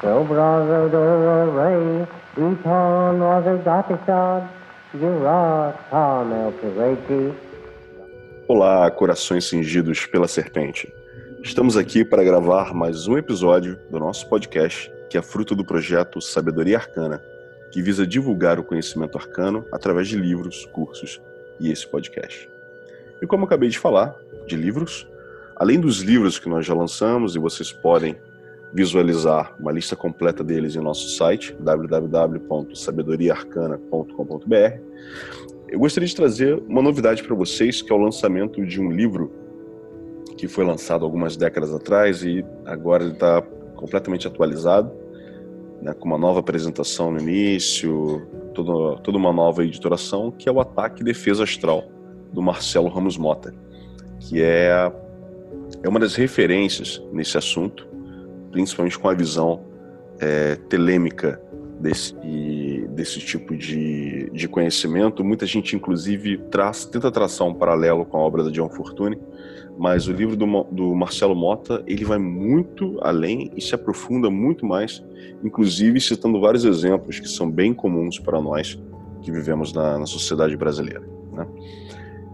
Sobrazo Doro Ray, Jurata, Melpireti. Olá, corações cingidos pela serpente. Estamos aqui para gravar mais um episódio do nosso podcast, que é fruto do projeto Sabedoria Arcana, que visa divulgar o conhecimento arcano através de livros, cursos e esse podcast. E como acabei de falar, de livros, além dos livros que nós já lançamos, e vocês podem visualizar uma lista completa deles em nosso site, www.sabedoriaarcana.com.br, eu gostaria de trazer uma novidade para vocês, que é o lançamento de um livro que foi lançado algumas décadas atrás e agora ele está completamente atualizado, né, com uma nova apresentação no início, toda, toda uma nova editoração, que é o Ataque e Defesa Astral, do Marcelo Ramos Mota, que é, é uma das referências nesse assunto, principalmente com a visão é, telêmica desse, desse tipo de, de conhecimento. Muita gente, inclusive, traz, tenta traçar um paralelo com a obra da John Fortune, mas o livro do, do Marcelo Mota ele vai muito além e se aprofunda muito mais, inclusive citando vários exemplos que são bem comuns para nós que vivemos na, na sociedade brasileira. Né?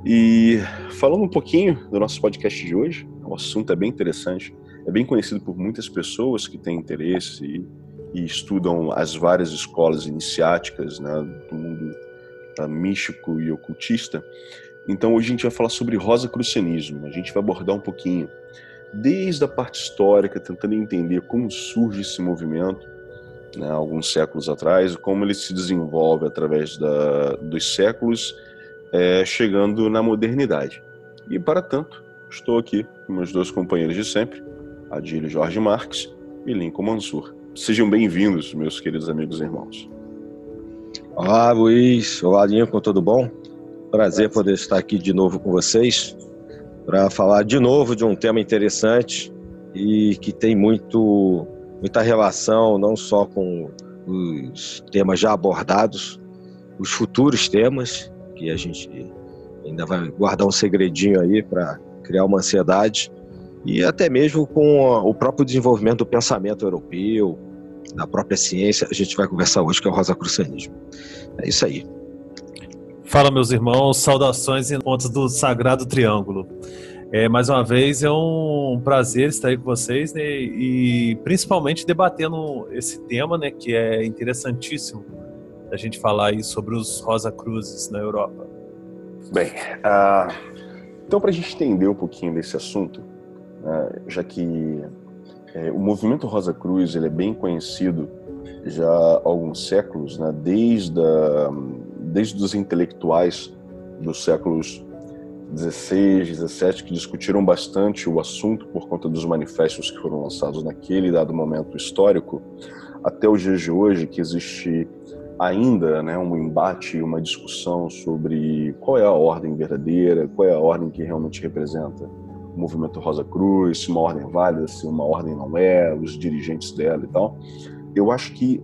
E falando um pouquinho do nosso podcast de hoje, o assunto é bem interessante, é bem conhecido por muitas pessoas que têm interesse e, e estudam as várias escolas iniciáticas né, do mundo uh, místico e ocultista. Então hoje a gente vai falar sobre rosacrucianismo. A gente vai abordar um pouquinho desde a parte histórica, tentando entender como surge esse movimento, né, alguns séculos atrás, como ele se desenvolve através da, dos séculos é, chegando na modernidade. E, para tanto, estou aqui com meus dois companheiros de sempre, Adílio Jorge Marques e Lincoln Mansur. Sejam bem-vindos, meus queridos amigos e irmãos. Olá, Luiz. Olá, Lincoln, tudo bom? Prazer poder estar aqui de novo com vocês para falar de novo de um tema interessante e que tem muito, muita relação não só com os temas já abordados, os futuros temas que a gente ainda vai guardar um segredinho aí para criar uma ansiedade e até mesmo com o próprio desenvolvimento do pensamento europeu, da própria ciência, a gente vai conversar hoje que é o rosacrucianismo. É isso aí. Fala, meus irmãos, saudações em pontos do Sagrado Triângulo. É, mais uma vez é um prazer estar aí com vocês né, e principalmente debatendo esse tema né, que é interessantíssimo a gente falar aí sobre os Rosa Cruzes na Europa. Bem, uh, então para a gente entender um pouquinho desse assunto, uh, já que uh, o movimento Rosa Cruz ele é bem conhecido já há alguns séculos, né, desde, a, desde os intelectuais dos séculos 16, 17, que discutiram bastante o assunto por conta dos manifestos que foram lançados naquele dado momento histórico, até os dias de hoje, que existe ainda né, um embate, uma discussão sobre qual é a ordem verdadeira, qual é a ordem que realmente representa o movimento Rosa Cruz, se uma ordem é válida, se uma ordem não é, os dirigentes dela e tal. Eu acho que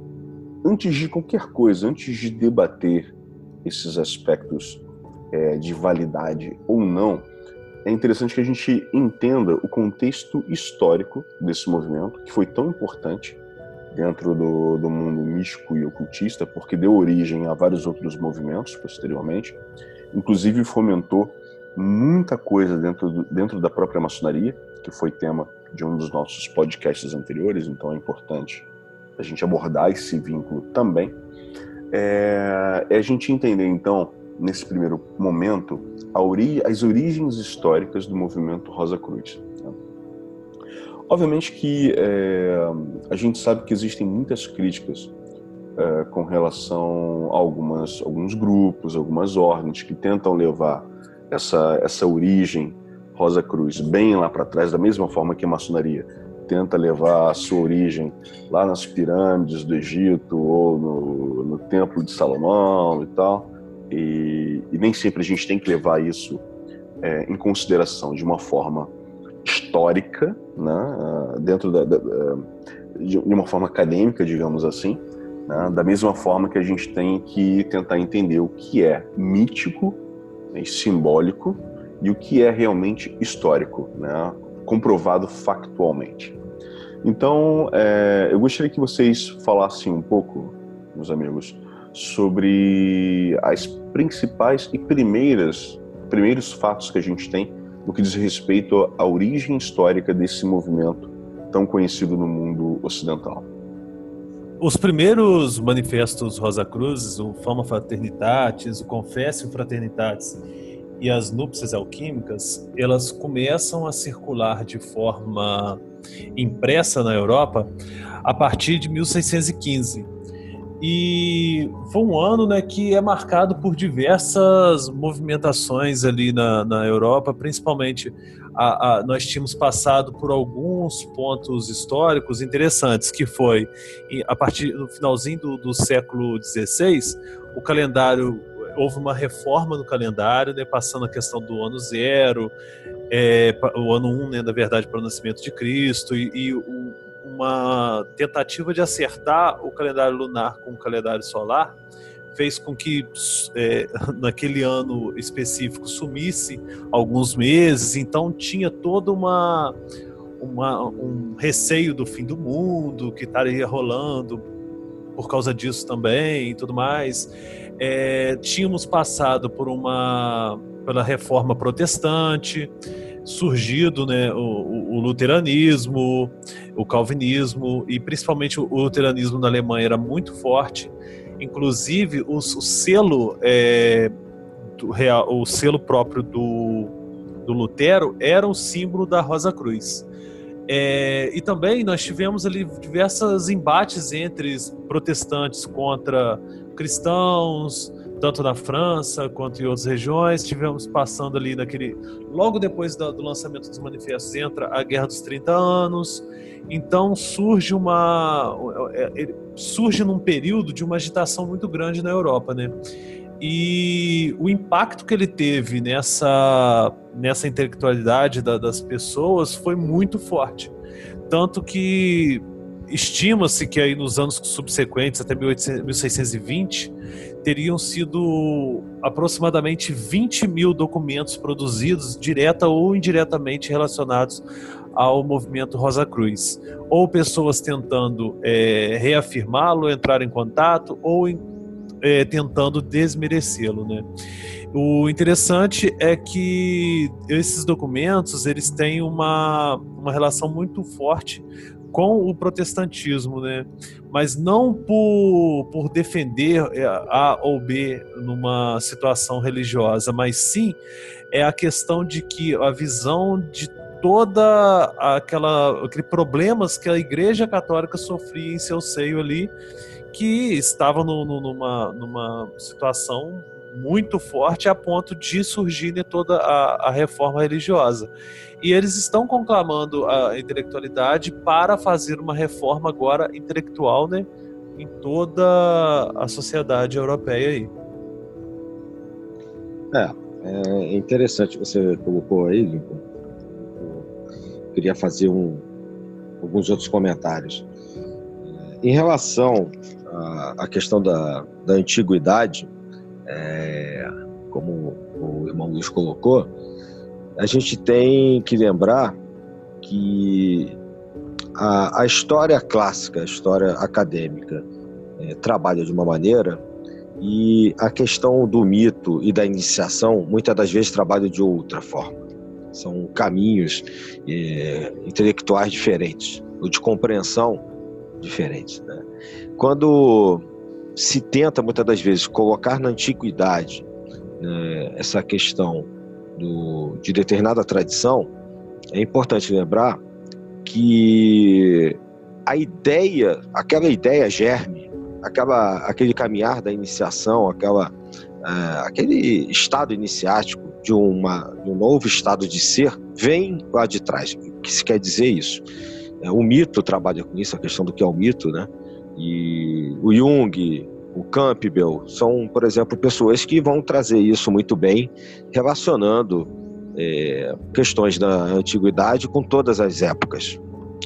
antes de qualquer coisa, antes de debater esses aspectos é, de validade ou não, é interessante que a gente entenda o contexto histórico desse movimento, que foi tão importante dentro do, do mundo místico e ocultista, porque deu origem a vários outros movimentos posteriormente, inclusive fomentou muita coisa dentro, do, dentro da própria maçonaria, que foi tema de um dos nossos podcasts anteriores, então é importante a gente abordar esse vínculo também. É, é a gente entender, então, nesse primeiro momento, ori as origens históricas do movimento Rosa Cruz. Obviamente que é, a gente sabe que existem muitas críticas é, com relação a algumas, alguns grupos, algumas ordens que tentam levar essa, essa origem Rosa Cruz bem lá para trás, da mesma forma que a maçonaria tenta levar a sua origem lá nas pirâmides do Egito ou no, no Templo de Salomão e tal. E, e, nem sempre a gente tem que levar isso é, em consideração de uma forma histórica, né, ah, dentro da, da, de uma forma acadêmica, digamos assim, né, da mesma forma que a gente tem que tentar entender o que é mítico e simbólico e o que é realmente histórico, né, comprovado factualmente. Então, é, eu gostaria que vocês falassem um pouco, meus amigos, sobre as principais e primeiras primeiros fatos que a gente tem no que diz respeito à origem histórica desse movimento tão conhecido no mundo ocidental. Os primeiros manifestos Rosa Cruzes, o Fama Fraternitatis, o Confessio Fraternitatis e as núpcias alquímicas, elas começam a circular de forma impressa na Europa a partir de 1615. E foi um ano né, que é marcado por diversas movimentações ali na, na Europa, principalmente a, a, nós tínhamos passado por alguns pontos históricos interessantes, que foi a partir do finalzinho do, do século XVI, o calendário houve uma reforma no calendário, né, passando a questão do ano zero, é, o ano um, né, na verdade, para o nascimento de Cristo, e, e o, uma tentativa de acertar o calendário lunar com o calendário solar fez com que é, naquele ano específico sumisse alguns meses, então tinha toda uma, uma um receio do fim do mundo que estaria rolando por causa disso também e tudo mais. É, tínhamos passado por uma pela reforma protestante, surgido né, o, o, luteranismo, o calvinismo e principalmente o luteranismo na Alemanha era muito forte. Inclusive o, o selo é, real, o selo próprio do, do Lutero era um símbolo da Rosa Cruz. É, e também nós tivemos ali diversos embates entre protestantes contra cristãos, tanto na França quanto em outras regiões. Tivemos passando ali naquele. Logo depois do, do lançamento dos manifestos, entra a Guerra dos 30 Anos. Então surge uma. É, surge num período de uma agitação muito grande na Europa, né? E o impacto que ele teve nessa, nessa intelectualidade da, das pessoas foi muito forte. Tanto que estima-se que aí nos anos subsequentes, até 1620, teriam sido aproximadamente 20 mil documentos produzidos, direta ou indiretamente relacionados ao movimento Rosa Cruz. Ou pessoas tentando é, reafirmá-lo, entrar em contato, ou é, tentando desmerecê-lo. Né? O interessante é que esses documentos eles têm uma, uma relação muito forte com o protestantismo, né? Mas não por, por defender é, A ou B numa situação religiosa, mas sim é a questão de que a visão de toda aquela aquele problemas que a Igreja Católica sofria em seu seio ali, que estava no, no, numa, numa situação muito forte a ponto de surgir toda a, a reforma religiosa e eles estão conclamando a intelectualidade para fazer uma reforma agora intelectual, né, em toda a sociedade europeia aí. É, é interessante você colocou aí, Lincoln. Eu queria fazer um, alguns outros comentários. Em relação à, à questão da, da antiguidade, é, como o irmão Luiz colocou, a gente tem que lembrar que a, a história clássica, a história acadêmica, é, trabalha de uma maneira e a questão do mito e da iniciação, muitas das vezes, trabalha de outra forma. São caminhos é, intelectuais diferentes, ou de compreensão diferentes. Né? Quando se tenta, muitas das vezes, colocar na antiguidade né, essa questão do, de determinada tradição, é importante lembrar que a ideia, aquela ideia germe, aquela, aquele caminhar da iniciação, aquela, uh, aquele estado iniciático de, uma, de um novo estado de ser, vem lá de trás. O que se quer dizer isso? É, o mito trabalha com isso, a questão do que é o mito, né? E o Jung, o Campbell, são, por exemplo, pessoas que vão trazer isso muito bem, relacionando é, questões da antiguidade com todas as épocas.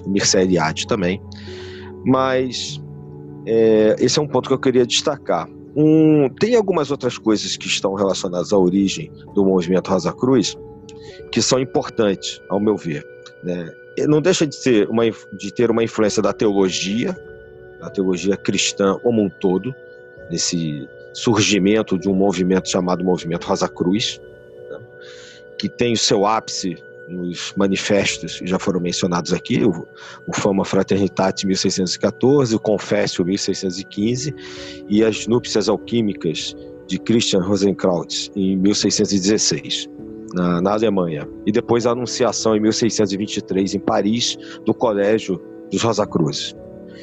Mircea Eliade também. Mas é, esse é um ponto que eu queria destacar. Um, tem algumas outras coisas que estão relacionadas à origem do movimento Rosa Cruz que são importantes, ao meu ver. Né? Não deixa de, ser uma, de ter uma influência da teologia, da teologia cristã como um todo, nesse surgimento de um movimento chamado Movimento Rosa Cruz, né? que tem o seu ápice nos manifestos que já foram mencionados aqui, o, o Fama Fraternitate 1614, o Confessio 1615 e as Núpcias Alquímicas de Christian Rosenkraut em 1616. Na, na, Alemanha, e depois a Anunciação em 1623 em Paris, do Colégio dos Rosa Cruzes.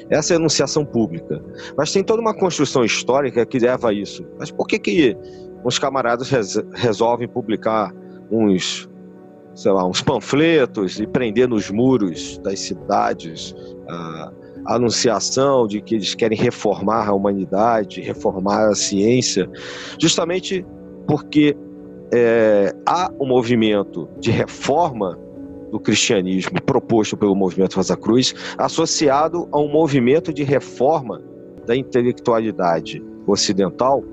Essa é a anunciação pública. Mas tem toda uma construção histórica que leva a isso. Mas por que, que uns camaradas res, resolvem publicar uns, sei lá, uns panfletos e prender nos muros das cidades a anunciação de que eles querem reformar a humanidade, reformar a ciência, justamente porque é, há um movimento de reforma do cristianismo proposto pelo movimento Rosa Cruz, associado a um movimento de reforma da intelectualidade ocidental,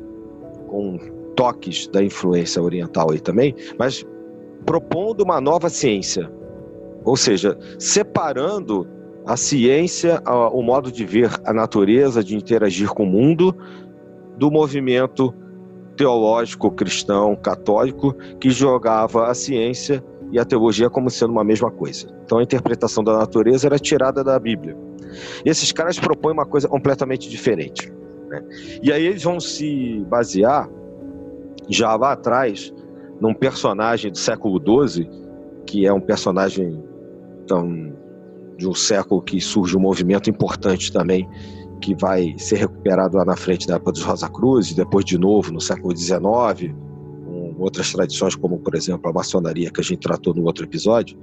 com toques da influência oriental aí também, mas propondo uma nova ciência, ou seja, separando a ciência, o modo de ver a natureza, de interagir com o mundo, do movimento teológico cristão católico que jogava a ciência e a teologia como sendo uma mesma coisa. Então a interpretação da natureza era tirada da Bíblia. E esses caras propõem uma coisa completamente diferente. Né? E aí eles vão se basear, já lá atrás, num personagem do século XII, que é um personagem então, de um século que surge um movimento importante também, que vai ser recuperado lá na frente da época dos Rosa Cruz, depois de novo no século XIX, outras tradições, como por exemplo a maçonaria que a gente tratou no outro episódio,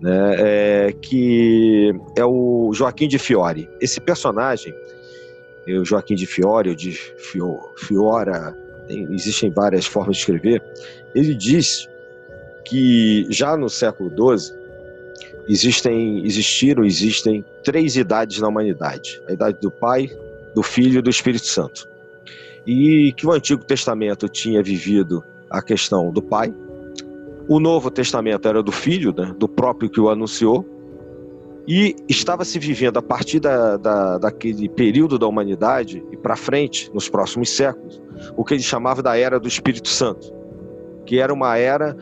né, é, que é o Joaquim de Fiore. Esse personagem, o Joaquim de Fiore, ou de Fio, Fiora, tem, existem várias formas de escrever, ele diz que já no século XII existem, existiram, existem três idades na humanidade: a idade do Pai, do Filho e do Espírito Santo. E que o Antigo Testamento tinha vivido a questão do pai. O Novo Testamento era do filho, né, do próprio que o anunciou. E estava se vivendo a partir da, da, daquele período da humanidade e para frente, nos próximos séculos, o que ele chamava da Era do Espírito Santo, que era uma era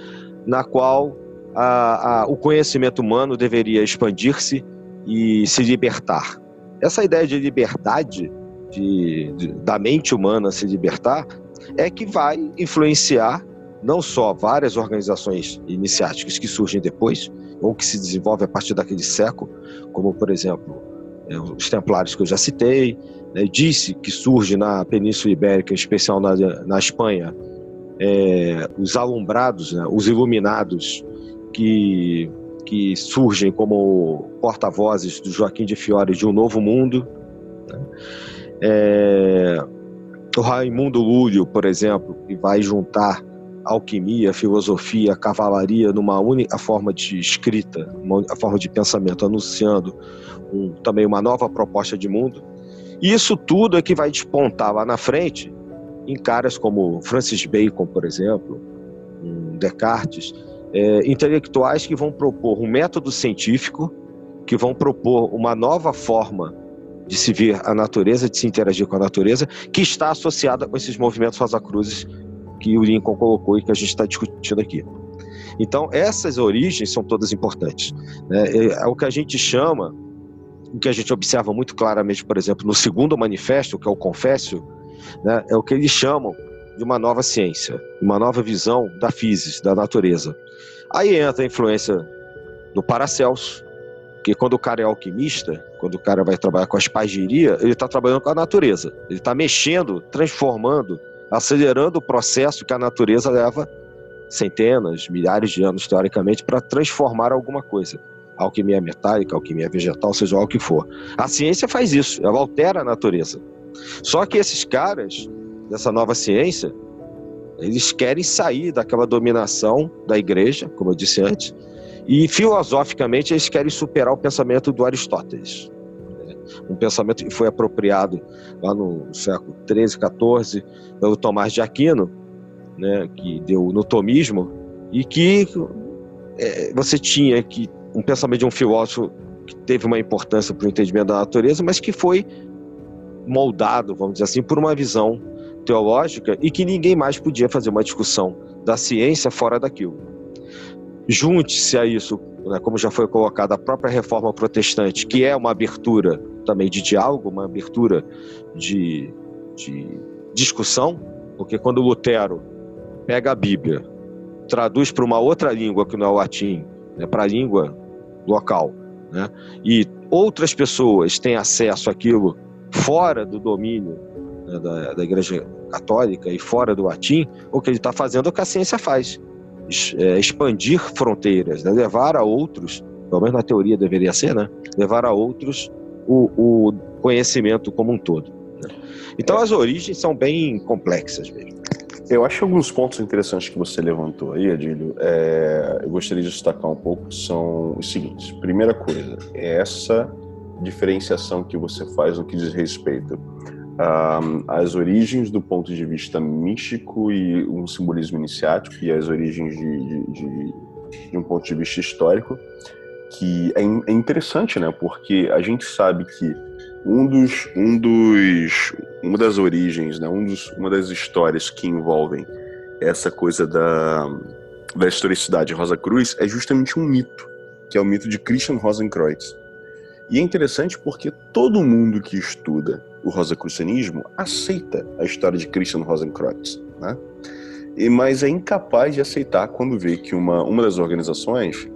na qual a, a, o conhecimento humano deveria expandir-se e se libertar. Essa ideia de liberdade, de, de, da mente humana se libertar, é que vai influenciar não só várias organizações iniciáticas que surgem depois, ou que se desenvolvem a partir daquele século, como, por exemplo, é, os templários que eu já citei, né, disse que surge na Península Ibérica, em especial na, na Espanha, é, os alumbrados, né, os iluminados, que, que surgem como porta-vozes do Joaquim de Fiore de um novo mundo. Né, é, o Raimundo Lúlio, por exemplo, que vai juntar alquimia, filosofia, cavalaria numa única forma de escrita, uma forma de pensamento, anunciando um, também uma nova proposta de mundo. E isso tudo é que vai despontar lá na frente em caras como Francis Bacon, por exemplo, um Descartes, é, intelectuais que vão propor um método científico, que vão propor uma nova forma de se ver a natureza, de se interagir com a natureza, que está associada com esses movimentos Rosa Cruzes que o Lincoln colocou e que a gente está discutindo aqui. Então, essas origens são todas importantes. É, é o que a gente chama, o que a gente observa muito claramente, por exemplo, no segundo manifesto, que é o Confécio, né? é o que eles chamam de uma nova ciência, uma nova visão da física, da natureza. Aí entra a influência do Paracelso, porque quando o cara é alquimista, quando o cara vai trabalhar com a espagiria, ele está trabalhando com a natureza. Ele está mexendo, transformando, acelerando o processo que a natureza leva centenas, milhares de anos, teoricamente, para transformar alguma coisa. Alquimia metálica, alquimia vegetal, seja o que for. A ciência faz isso, ela altera a natureza. Só que esses caras, dessa nova ciência, eles querem sair daquela dominação da igreja, como eu disse antes, e filosoficamente eles querem superar o pensamento do Aristóteles. Um pensamento que foi apropriado lá no século 13, 14 pelo Tomás de Aquino, né, que deu no tomismo, e que é, você tinha que um pensamento de um filósofo que teve uma importância para o entendimento da natureza, mas que foi moldado, vamos dizer assim, por uma visão teológica e que ninguém mais podia fazer uma discussão da ciência fora daquilo. Junte-se a isso, né, como já foi colocado, a própria reforma protestante, que é uma abertura também de diálogo, uma abertura de, de discussão, porque quando Lutero pega a Bíblia, traduz para uma outra língua que não é o latim, né, para a língua local, né, e outras pessoas têm acesso àquilo fora do domínio né, da, da Igreja Católica e fora do latim, o que ele está fazendo é o que a ciência faz: é, expandir fronteiras, né, levar a outros, pelo menos na teoria deveria ser, né, levar a outros o, o conhecimento como um todo. Né. Então as origens são bem complexas mesmo. Eu acho alguns pontos interessantes que você levantou aí, Adílio, é, eu gostaria de destacar um pouco, são os seguintes. Primeira coisa, é essa diferenciação que você faz no que diz respeito às origens do ponto de vista místico e um simbolismo iniciático e as origens de, de, de, de um ponto de vista histórico, que é, é interessante, né? Porque a gente sabe que um dos, um dos, uma das origens, né, um dos, uma das histórias que envolvem essa coisa da, da historicidade Rosa Cruz é justamente um mito, que é o mito de Christian Rosenkreuz. E é interessante porque todo mundo que estuda o rosacrucianismo aceita a história de Christian Rosenkreuz, né? E, mas é incapaz de aceitar quando vê que uma, uma das organizações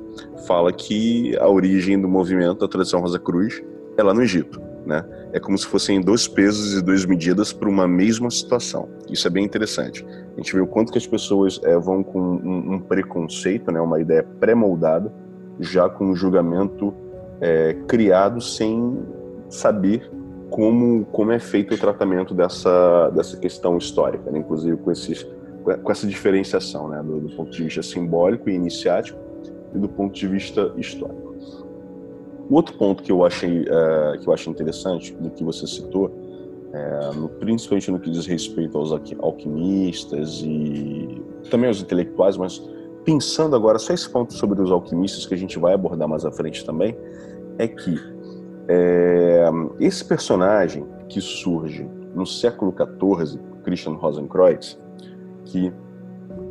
fala que a origem do movimento da tradição Rosa Cruz é lá no Egito né? É como se fossem dois pesos e duas medidas para uma mesma situação. Isso é bem interessante. A gente vê o quanto que as pessoas é, vão com um, um, preconceito, né? Uma ideia pré-moldada, já com um julgamento é, criado sem saber como como é feito o tratamento dessa dessa questão histórica, né? inclusive com esses com essa diferenciação, né? Do, do ponto de vista simbólico e iniciático e do ponto de vista histórico. Outro ponto que eu achei é, que eu acho interessante do que você citou, é, no, principalmente no que diz respeito aos alquimistas e também aos intelectuais, mas pensando agora só esse ponto sobre os alquimistas que a gente vai abordar mais à frente também, é que é, esse personagem que surge no século XIV, Christian Rosenkreuz, que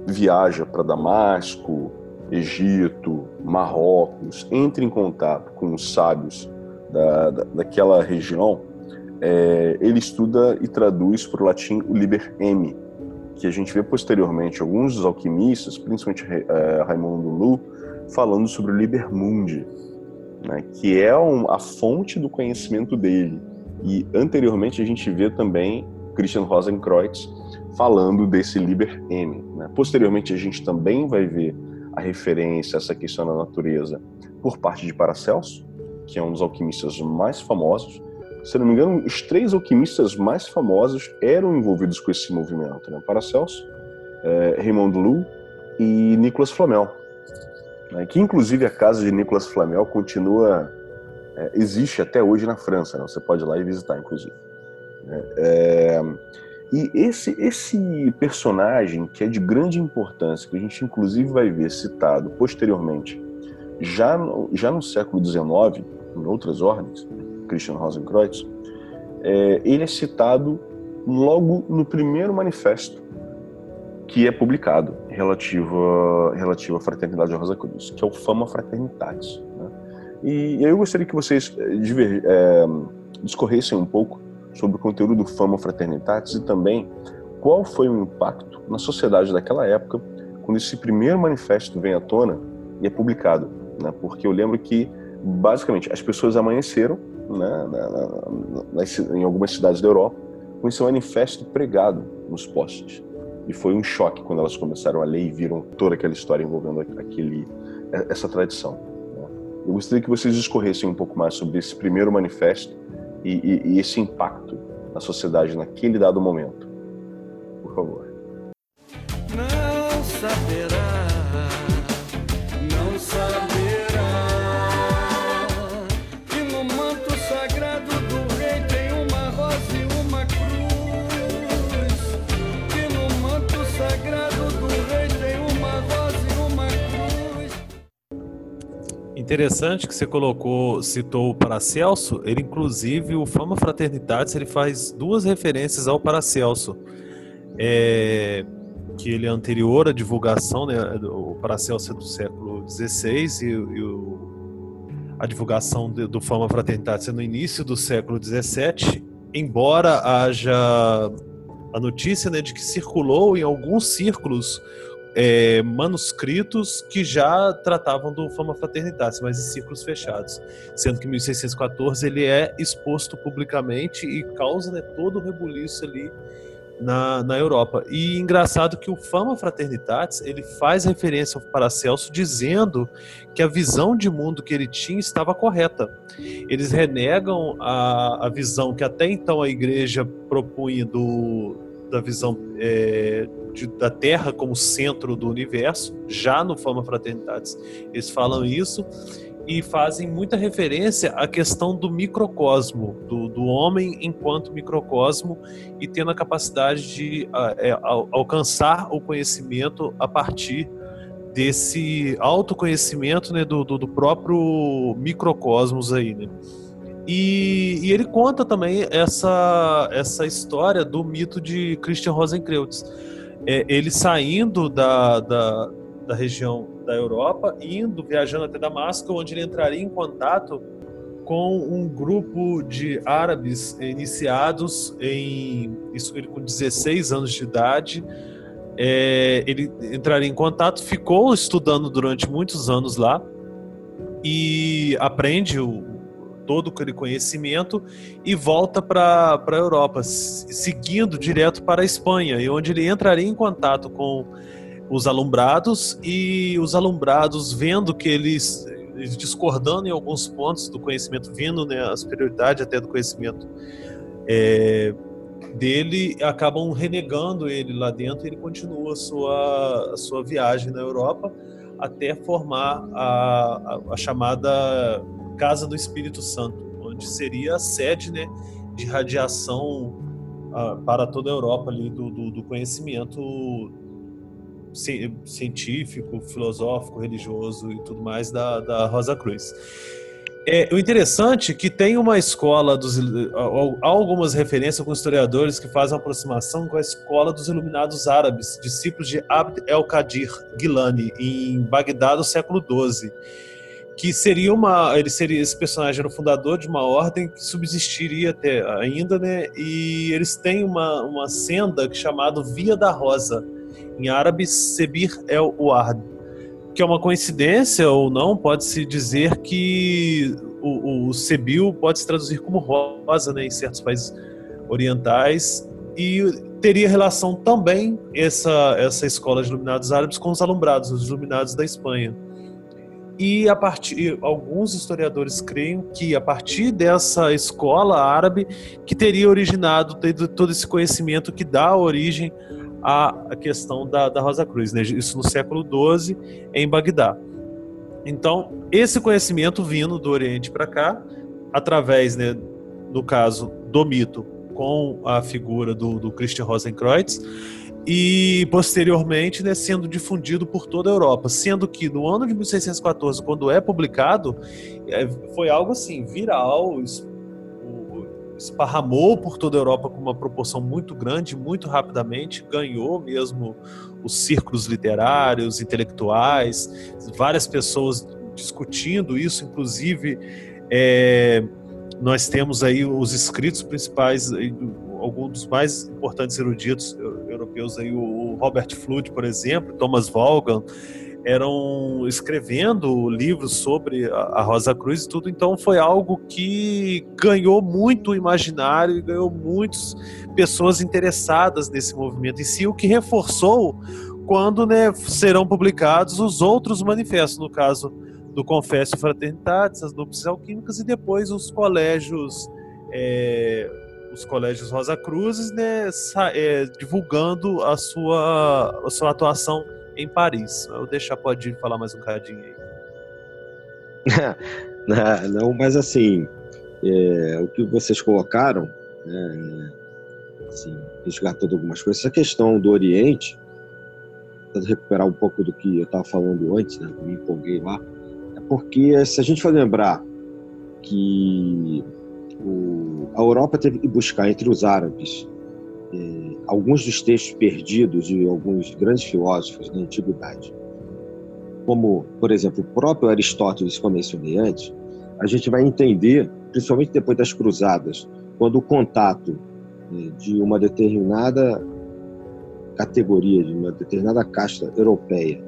viaja para Damasco, Egito, Marrocos, entre em contato com os sábios da, da daquela região, é, ele estuda e traduz para o latim o Liber M, que a gente vê posteriormente alguns dos alquimistas, principalmente é, Raimundo Lu, falando sobre o Liber Mundi, né, que é um, a fonte do conhecimento dele. E anteriormente a gente vê também Christian Rosenkreuz falando desse Liber M. Né. Posteriormente a gente também vai ver a referência a essa questão da natureza por parte de Paracelso, que é um dos alquimistas mais famosos. Se não me engano, os três alquimistas mais famosos eram envolvidos com esse movimento: né? Paracelso, é, Raymond Lou e Nicolas Flamel. Né? Que inclusive a casa de Nicolas Flamel continua é, existe até hoje na França. Né? Você pode ir lá e visitar, inclusive. É, e esse, esse personagem, que é de grande importância, que a gente inclusive vai ver citado posteriormente, já no, já no século XIX, em outras ordens, Christian Rosenkreuz, é, ele é citado logo no primeiro manifesto que é publicado relativo, relativo à Fraternidade Rosa Cruz, que é o Fama Fraternitatis. Né? E, e, aí eu gostaria que vocês é, diver, é, discorressem um pouco sobre o conteúdo do Fama Fraternitatis e também qual foi o impacto na sociedade daquela época quando esse primeiro manifesto vem à tona e é publicado. Né? Porque eu lembro que, basicamente, as pessoas amanheceram né, na, na, na, em algumas cidades da Europa com esse manifesto pregado nos postes. E foi um choque quando elas começaram a ler e viram toda aquela história envolvendo aquele, essa tradição. Né? Eu gostaria que vocês discorressem um pouco mais sobre esse primeiro manifesto e, e, e esse impacto na sociedade naquele dado momento. Por favor. Não saberá. Interessante que você colocou, citou o Paracelso, ele inclusive, o Fama Fraternitatis, ele faz duas referências ao Paracelso, é, que ele é anterior à divulgação, né, o Paracelso é do século XVI e, e o, a divulgação de, do Fama Fraternitatis é no início do século XVII, embora haja a notícia né, de que circulou em alguns círculos é, manuscritos que já tratavam do Fama Fraternitatis, mas em círculos fechados, sendo que 1614 ele é exposto publicamente e causa né, todo o rebuliço ali na, na Europa. E engraçado que o Fama Fraternitatis ele faz referência ao Paracelso dizendo que a visão de mundo que ele tinha estava correta. Eles renegam a, a visão que até então a igreja propunha do, da visão é, de, da Terra como centro do universo, já no Fama Fraternitatis eles falam isso, e fazem muita referência à questão do microcosmo, do, do homem enquanto microcosmo e tendo a capacidade de é, alcançar o conhecimento a partir desse autoconhecimento né, do, do, do próprio microcosmos aí, né? E, e, ele conta também essa, essa história do mito de Christian Rosenkreutz. É, ele saindo da, da, da, região da Europa, indo, viajando até Damasco, onde ele entraria em contato com um grupo de árabes iniciados em isso ele com 16 anos de idade. É, ele entraria em contato, ficou estudando durante muitos anos lá e aprende o, todo aquele conhecimento e volta para a Europa, seguindo direto para a Espanha, e onde ele entraria em contato com os alumbrados e os alumbrados vendo que eles, discordando em alguns pontos do conhecimento, vindo né, a superioridade até do conhecimento é, dele, acabam renegando ele lá dentro e ele continua a sua, a sua viagem na Europa até formar a, a, a chamada Casa do Espírito Santo, onde seria a sede né, de radiação uh, para toda a Europa ali do, do, do conhecimento científico, filosófico, religioso e tudo mais da, da Rosa Cruz. É, o interessante é que tem uma escola dos. Algumas referências com historiadores que fazem aproximação com a escola dos iluminados árabes, discípulos de Abd el-Qadir Gilani, em Bagdá do século XII que seria uma ele seria esse personagem era o fundador de uma ordem que subsistiria até ainda né? E eles têm uma, uma senda chamada Via da Rosa em árabe Sebir el Ward que é uma coincidência ou não pode se dizer que o, o Sebil pode se traduzir como rosa né em certos países orientais e teria relação também essa essa escola de iluminados árabes com os alumbrados os iluminados da Espanha e a partir alguns historiadores creem que a partir dessa escola árabe que teria originado todo esse conhecimento que dá origem à questão da, da Rosa Cruz, né? isso no século XII em Bagdá. Então esse conhecimento vindo do Oriente para cá, através, né, no caso do mito, com a figura do, do Christian Rosenkreutz, e posteriormente né, sendo difundido por toda a Europa, sendo que no ano de 1614, quando é publicado, é, foi algo assim viral, esparramou por toda a Europa com uma proporção muito grande, muito rapidamente, ganhou mesmo os círculos literários, intelectuais, várias pessoas discutindo isso, inclusive é, nós temos aí os escritos principais alguns dos mais importantes eruditos europeus, aí, o Robert Flood, por exemplo, Thomas Vaughan, eram escrevendo livros sobre a Rosa Cruz e tudo, então foi algo que ganhou muito imaginário e ganhou muitas pessoas interessadas nesse movimento em si, o que reforçou quando né, serão publicados os outros manifestos, no caso do Confessio Fraternitatis, as Núpcias Alquímicas e depois os colégios é, os colégios Rosa Cruzes, né, é, divulgando a sua, a sua atuação em Paris. Eu deixar pode falar mais um cadinho aí. não, mas assim, é, o que vocês colocaram, né, assim, resgatando algumas coisas, essa questão do Oriente, tentando recuperar um pouco do que eu estava falando antes, né, me empolguei lá, é porque se a gente for lembrar que o, a Europa teve que buscar entre os árabes eh, alguns dos textos perdidos de alguns grandes filósofos da antiguidade, como, por exemplo, o próprio Aristóteles, como mencionei antes, a gente vai entender, principalmente depois das cruzadas, quando o contato eh, de uma determinada categoria, de uma determinada casta europeia,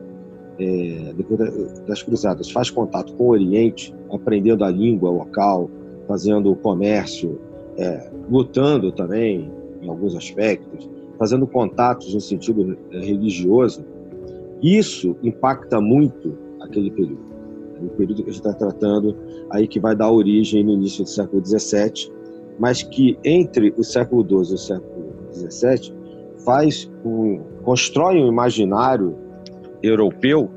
é, depois das cruzadas, faz contato com o Oriente, aprendendo a língua local, fazendo comércio, é, lutando também em alguns aspectos, fazendo contatos no sentido é, religioso, isso impacta muito aquele período. É o período que a gente está tratando aí que vai dar origem no início do século XVII, mas que entre o século XII e o século XVII faz um, constrói um imaginário europeu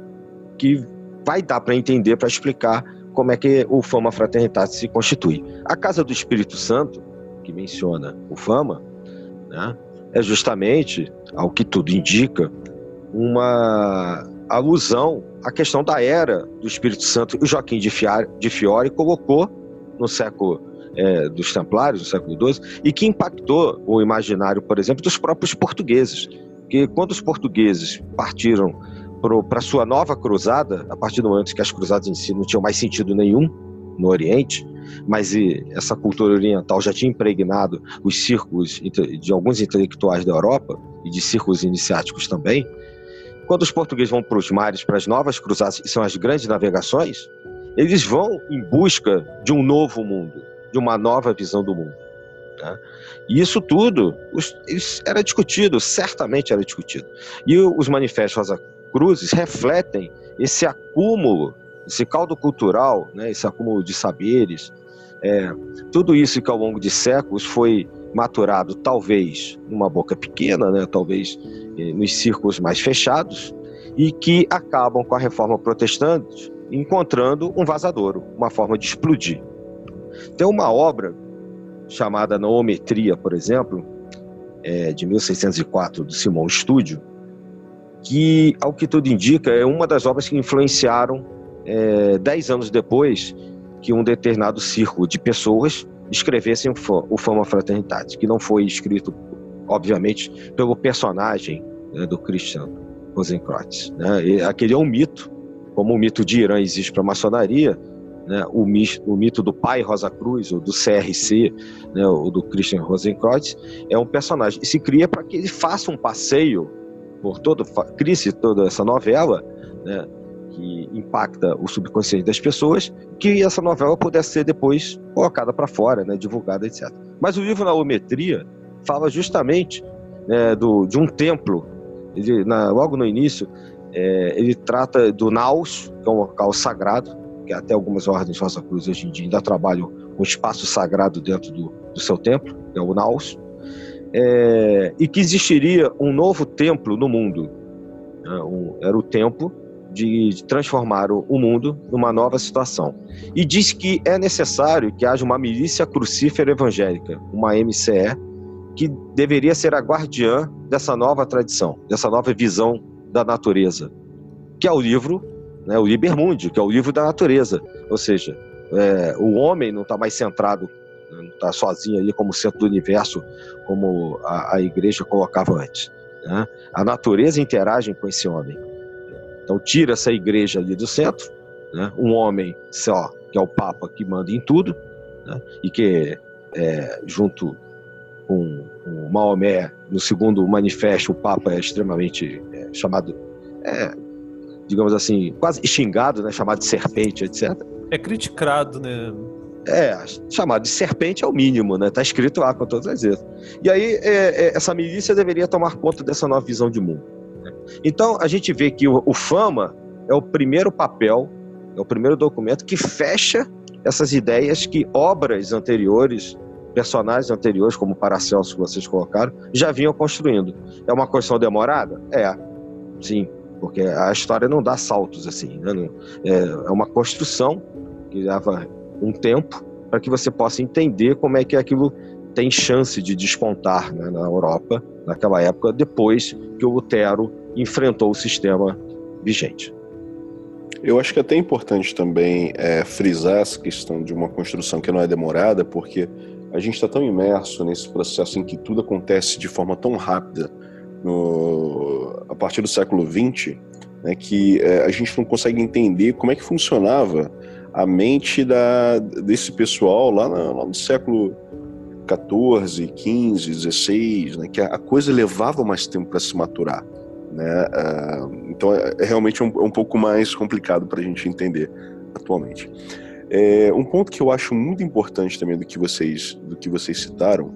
que vai dar para entender, para explicar como é que o Fama Fraternitatis se constitui. A Casa do Espírito Santo, que menciona o Fama, né, é justamente, ao que tudo indica, uma alusão à questão da era do Espírito Santo. O Joaquim de, Fiore, de Fiore colocou no século é, dos Templários, no século XII, e que impactou o imaginário, por exemplo, dos próprios portugueses. Que quando os portugueses partiram para sua nova cruzada, a partir do momento que as cruzadas em si não tinham mais sentido nenhum no Oriente, mas essa cultura oriental já tinha impregnado os círculos de alguns intelectuais da Europa e de círculos iniciáticos também. Quando os portugueses vão para os mares, para as novas cruzadas, que são as grandes navegações, eles vão em busca de um novo mundo, de uma nova visão do mundo. Né? E isso tudo os, era discutido, certamente era discutido. E os manifestos Rosa Cruzes refletem esse acúmulo, esse caldo cultural, né, esse acúmulo de saberes, é, tudo isso que ao longo de séculos foi maturado, talvez numa boca pequena, né, talvez eh, nos círculos mais fechados, e que acabam com a reforma protestante encontrando um vazadouro, uma forma de explodir. Tem uma obra chamada Noometria, por exemplo, é, de 1604, do Simão Estúdio, que, ao que tudo indica, é uma das obras que influenciaram, é, dez anos depois, que um determinado círculo de pessoas escrevessem o Fama Fraternidade, que não foi escrito, obviamente, pelo personagem né, do Christian Rosenkreutz. Né? Aquele é um mito, como o mito de Irã existe para a maçonaria, né, o, mito, o, mito do pai Rosa Cruz, ou do CRC, né, ou do Christian Rosenkreutz, é um personagem. E se cria para que ele faça um passeio por todo, crie-se toda essa novela, né, que impacta o subconsciente das pessoas, que essa novela pudesse ser depois colocada para fora, né, divulgada, etc. Mas o livro Naometria fala justamente né, do, de um templo, ele, na, logo no início, é, ele trata do Naus, que é um local sagrado, que até algumas ordens Rosa Cruz hoje em dia ainda trabalham com espaço sagrado dentro do, do seu templo, que é o Naus, é, e que existiria um novo templo no mundo. Né, um, era o templo de transformar o mundo numa nova situação. E diz que é necessário que haja uma milícia crucífera evangélica, uma MCE, que deveria ser a guardiã dessa nova tradição, dessa nova visão da natureza, que é o livro, né, o Liber Mundi, que é o livro da natureza. Ou seja, é, o homem não está mais centrado, não está sozinho ali como centro do universo, como a, a igreja colocava antes. Né? A natureza interage com esse homem. Então tira essa igreja ali do centro, né? um homem só, que é o Papa que manda em tudo, né? e que é, junto com o Maomé, no segundo manifesto, o Papa é extremamente é, chamado, é, digamos assim, quase xingado, né? chamado de serpente, etc. É criticado, né? É, chamado de serpente é o mínimo, né? Tá escrito lá com todas as letras. E aí, é, é, essa milícia deveria tomar conta dessa nova visão de mundo. Então, a gente vê que o, o Fama é o primeiro papel, é o primeiro documento que fecha essas ideias que obras anteriores, personagens anteriores, como Paracelso que vocês colocaram, já vinham construindo. É uma construção demorada? É, sim, porque a história não dá saltos assim. Né? É, é uma construção que leva um tempo para que você possa entender como é que aquilo tem chance de despontar né, na Europa naquela época, depois que o Lutero enfrentou o sistema vigente. Eu acho que é até importante também é, frisar essa questão de uma construção que não é demorada, porque a gente está tão imerso nesse processo em que tudo acontece de forma tão rápida no, a partir do século XX, né, que é, a gente não consegue entender como é que funcionava a mente da, desse pessoal lá, lá no século 14, 15, 16, né, que a coisa levava mais tempo para se maturar. Né? Uh, então é, é realmente um, é um, pouco mais complicado para a gente entender atualmente. É, um ponto que eu acho muito importante também do que vocês, do que vocês citaram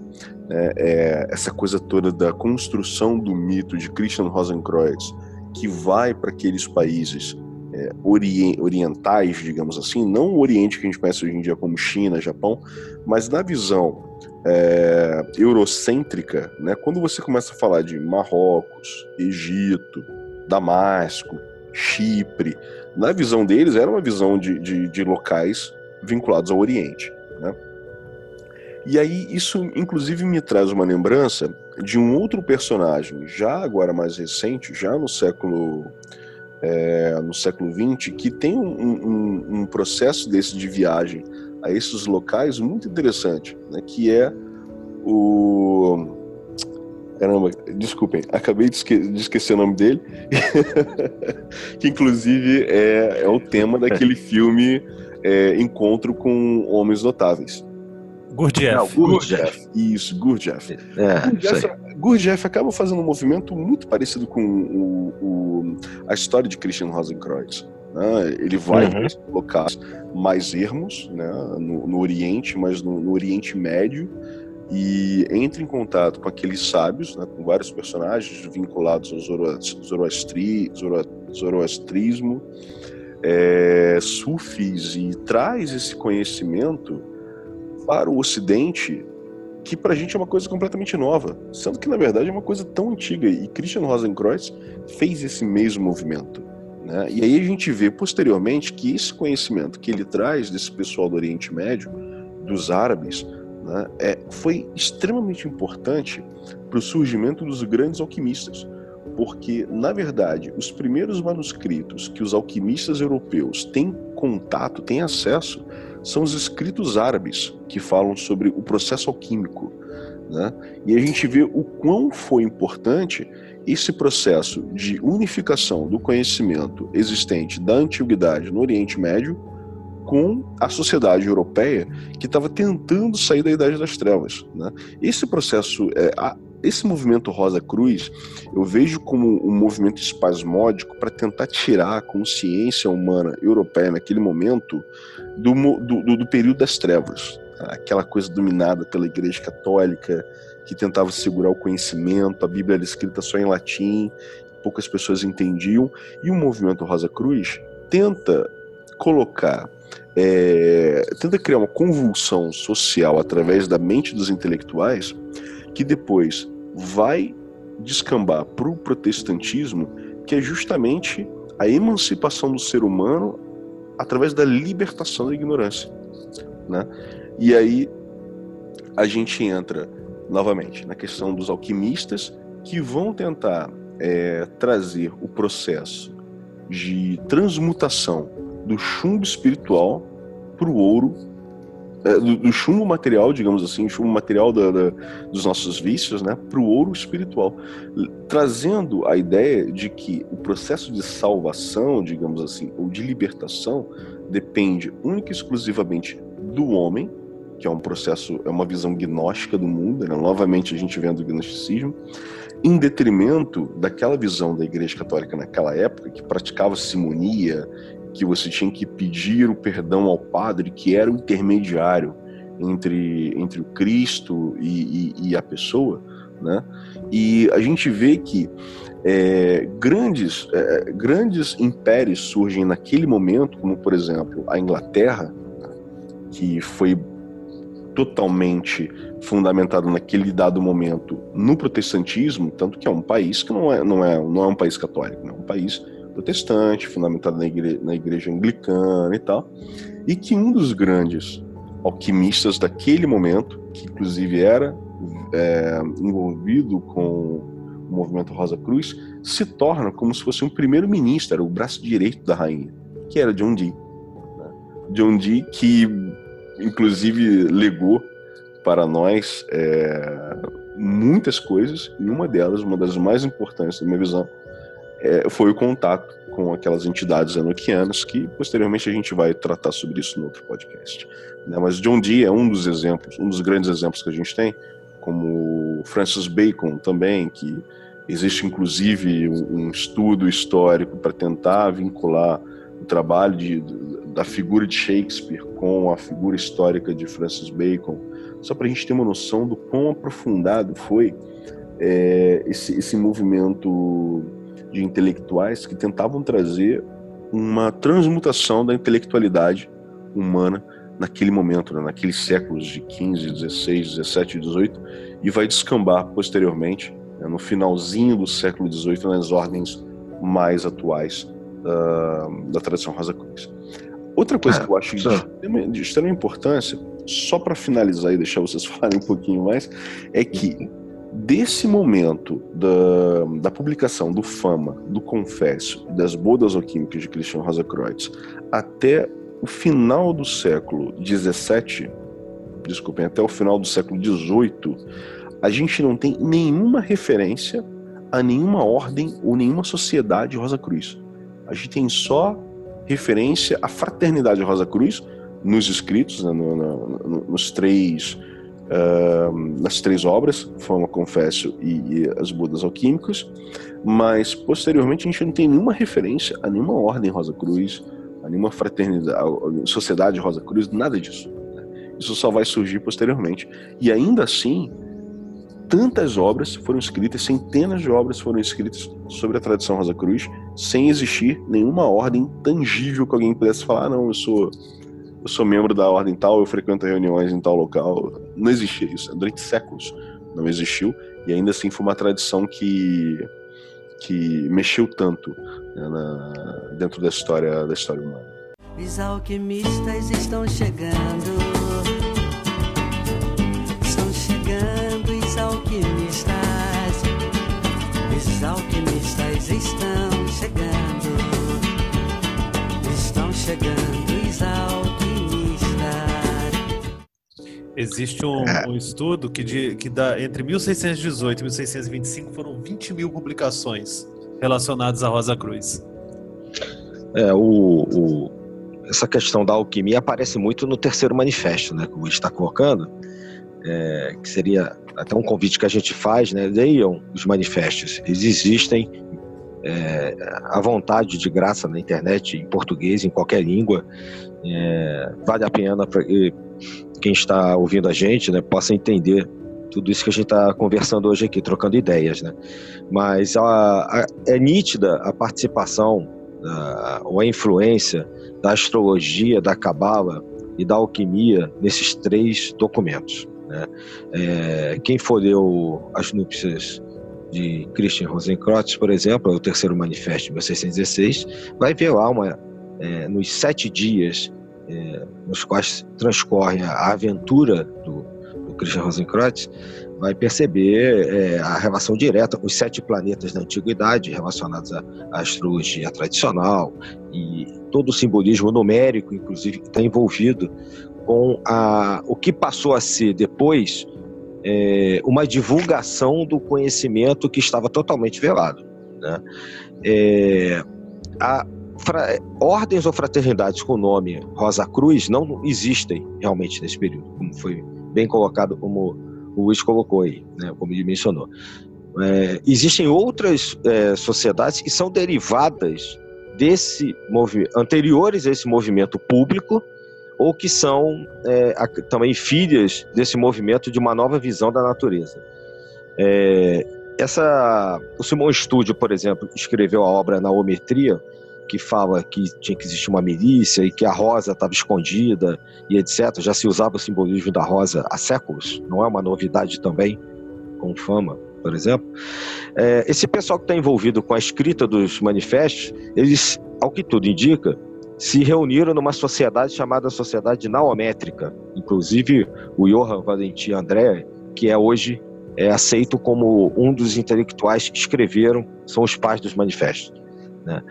né, é essa coisa toda da construção do mito de Christian Rosenkreuz, que vai para aqueles países é, ori orientais, digamos assim, não o Oriente que a gente conhece hoje em dia como China, Japão, mas na visão é, eurocêntrica, né, quando você começa a falar de Marrocos, Egito, Damasco, Chipre, na visão deles era uma visão de, de, de locais vinculados ao Oriente. Né? E aí isso inclusive me traz uma lembrança de um outro personagem, já agora mais recente, já no século é, no século XX, que tem um, um, um, processo desse de viagem a esses locais muito interessante, né, que é o Caramba, desculpem, acabei de, esque de esquecer o nome dele, que inclusive é, é o tema daquele filme é, Encontro com Homens Notáveis. Gurdjieff. Não, Gurdjieff. Isso, Gurdjieff. É, Gurdjieff, Gurdjieff acaba fazendo um movimento muito parecido com o, o, a história de Christian Rosenkreuz. Né? Ele vai uhum. locais mais ermos, né? no, no Oriente, mas no, no Oriente Médio, e entra em contato com aqueles sábios, né, com vários personagens vinculados ao zoroastri, zoroastrismo, é, sufis, e traz esse conhecimento para o Ocidente, que para a gente é uma coisa completamente nova, sendo que na verdade é uma coisa tão antiga, e Christian Rosenkreuz fez esse mesmo movimento. Né? E aí a gente vê posteriormente que esse conhecimento que ele traz desse pessoal do Oriente Médio, dos árabes, né, é, foi extremamente importante para o surgimento dos grandes alquimistas, porque, na verdade, os primeiros manuscritos que os alquimistas europeus têm contato, têm acesso, são os escritos árabes que falam sobre o processo alquímico. Né? E a gente vê o quão foi importante esse processo de unificação do conhecimento existente da antiguidade no Oriente Médio com a sociedade europeia que estava tentando sair da Idade das Trevas. Né? Esse processo, é, a, esse movimento Rosa Cruz, eu vejo como um movimento espasmódico para tentar tirar a consciência humana europeia naquele momento do, do, do período das trevas, tá? aquela coisa dominada pela Igreja Católica que tentava segurar o conhecimento, a Bíblia era escrita só em latim, poucas pessoas entendiam, e o movimento Rosa Cruz tenta colocar é, tenta criar uma convulsão social através da mente dos intelectuais que depois vai descambar para o protestantismo, que é justamente a emancipação do ser humano através da libertação da ignorância. Né? E aí a gente entra novamente na questão dos alquimistas que vão tentar é, trazer o processo de transmutação do chumbo espiritual para o ouro, é, do, do, chumbo material, digamos assim, chumbo material da, da, dos nossos vícios, né, para o ouro espiritual, trazendo a ideia de que o processo de salvação, digamos assim, ou de libertação, depende única e exclusivamente do homem, que é um processo, é uma visão gnóstica do mundo, né? novamente a gente vendo o gnosticismo, em detrimento daquela visão da Igreja Católica naquela época, que praticava simonia que você tinha que pedir o perdão ao padre, que era o intermediário entre, entre o Cristo e, e, e a pessoa, né? E a gente vê que é, grandes, é, grandes impérios surgem naquele momento, como por exemplo a Inglaterra, que foi totalmente fundamentado naquele dado momento no protestantismo, tanto que é um país que não é, não é, não é um país católico, né? é um país protestante, fundamentado na igreja, na igreja anglicana e tal, e que um dos grandes alquimistas daquele momento, que inclusive era é, envolvido com o movimento Rosa Cruz, se torna como se fosse um primeiro-ministro, era o braço direito da rainha. que era John Dee. Né? John Dee que, inclusive, legou para nós é, muitas coisas, e uma delas, uma das mais importantes da minha visão, é, foi o contato com aquelas entidades enoquianas, que posteriormente a gente vai tratar sobre isso no outro podcast. Né? Mas John Dee é um dos exemplos, um dos grandes exemplos que a gente tem, como Francis Bacon também, que existe inclusive um, um estudo histórico para tentar vincular o trabalho de, da figura de Shakespeare com a figura histórica de Francis Bacon, só para a gente ter uma noção do quão aprofundado foi é, esse, esse movimento de intelectuais que tentavam trazer uma transmutação da intelectualidade humana naquele momento, né, naqueles séculos de 15, 16, 17 e 18, e vai descambar posteriormente, né, no finalzinho do século 18, nas ordens mais atuais uh, da tradição Rosa Cruz. Outra coisa é, que eu acho de extrema, de extrema importância, só para finalizar e deixar vocês falarem um pouquinho mais, é que desse momento da, da publicação do Fama, do Confesso e das Bodas Alquímicas de Christian Rosa-Kreutz até o final do século XVII, desculpem, até o final do século XVIII, a gente não tem nenhuma referência a nenhuma ordem ou nenhuma sociedade Rosa Cruz. A gente tem só referência à fraternidade Rosa Cruz nos escritos, né, no, no, nos três uh, nas três obras, Fama, Confesso e, e As Budas Alquímicos, mas posteriormente a gente não tem nenhuma referência a nenhuma ordem Rosa Cruz, a nenhuma fraternidade, a sociedade Rosa Cruz, nada disso. Né? Isso só vai surgir posteriormente. E ainda assim, tantas obras foram escritas, centenas de obras foram escritas sobre a tradição Rosa Cruz, sem existir nenhuma ordem tangível que alguém pudesse falar, ah, não, eu sou eu sou membro da ordem tal, eu frequento reuniões em tal local. Não existia isso. Durante séculos não existiu. E ainda assim foi uma tradição que, que mexeu tanto né, na, dentro da história, da história humana. Os alquimistas estão chegando. Estão chegando. Estão chegando os alquimistas. Existe um, é. um estudo que, de, que dá, entre 1618 e 1625 foram 20 mil publicações relacionadas à Rosa Cruz. É, o, o, essa questão da alquimia aparece muito no terceiro manifesto, né, como está colocando, é, que seria até um convite que a gente faz, né, leiam os manifestos, eles existem é, à vontade, de graça na internet, em português, em qualquer língua, é, vale a pena para quem está ouvindo a gente né, possa entender tudo isso que a gente está conversando hoje aqui, trocando ideias. Né? Mas a, a, é nítida a participação a, ou a influência da astrologia, da cabala e da alquimia nesses três documentos. Né? É, quem for ler as núpcias de Christian Rosenkreutz, por exemplo, o terceiro manifesto de 1616, vai ver lá uma, é, nos sete dias é, nos quais transcorre a aventura do, do Christian Rosenkreutz, vai perceber é, a relação direta com os sete planetas da antiguidade relacionados à, à astrologia tradicional e todo o simbolismo numérico, inclusive, que está envolvido com a, o que passou a ser depois é, uma divulgação do conhecimento que estava totalmente velado. Né? É, a, ordens ou fraternidades com o nome Rosa Cruz não existem realmente nesse período, como foi bem colocado, como o Luiz colocou aí, né, como ele mencionou. É, existem outras é, sociedades que são derivadas desse anteriores a esse movimento público, ou que são é, também filhas desse movimento de uma nova visão da natureza. É, essa, o Simon Studio, por exemplo, escreveu a obra Naometria, que fala que tinha que existir uma milícia e que a rosa estava escondida e etc. Já se usava o simbolismo da rosa há séculos, não é uma novidade também, com fama, por exemplo. É, esse pessoal que está envolvido com a escrita dos manifestos, eles, ao que tudo indica, se reuniram numa sociedade chamada Sociedade Naométrica. Inclusive, o Johann Valentin André, que é hoje é aceito como um dos intelectuais que escreveram, são os pais dos manifestos Né?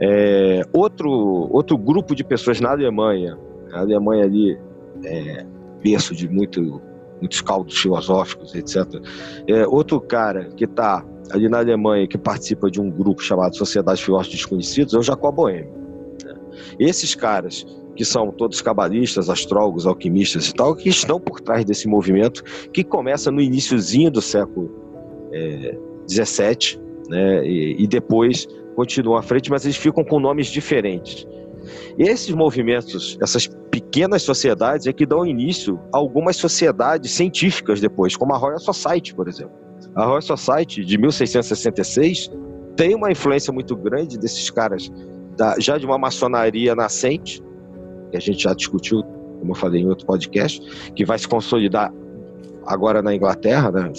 É, outro, outro grupo de pessoas na Alemanha, a Alemanha ali é berço de muito, muitos caldos filosóficos, etc. É, outro cara que está ali na Alemanha que participa de um grupo chamado Sociedade de Filósofos Desconhecidos é o Jacob Boehme. Esses caras que são todos cabalistas, astrólogos, alquimistas e tal, que estão por trás desse movimento que começa no iníciozinho do século é, 17, né, e, e, depois continuam à frente, mas eles ficam com nomes diferentes. Esses movimentos, essas pequenas sociedades, é que dão início a algumas sociedades científicas depois, como a Royal Society, por exemplo. A Royal Society, de 1666, tem uma influência muito grande desses caras, da, já de uma maçonaria nascente, que a gente já discutiu, como eu falei em outro podcast, que vai se consolidar agora na Inglaterra, né,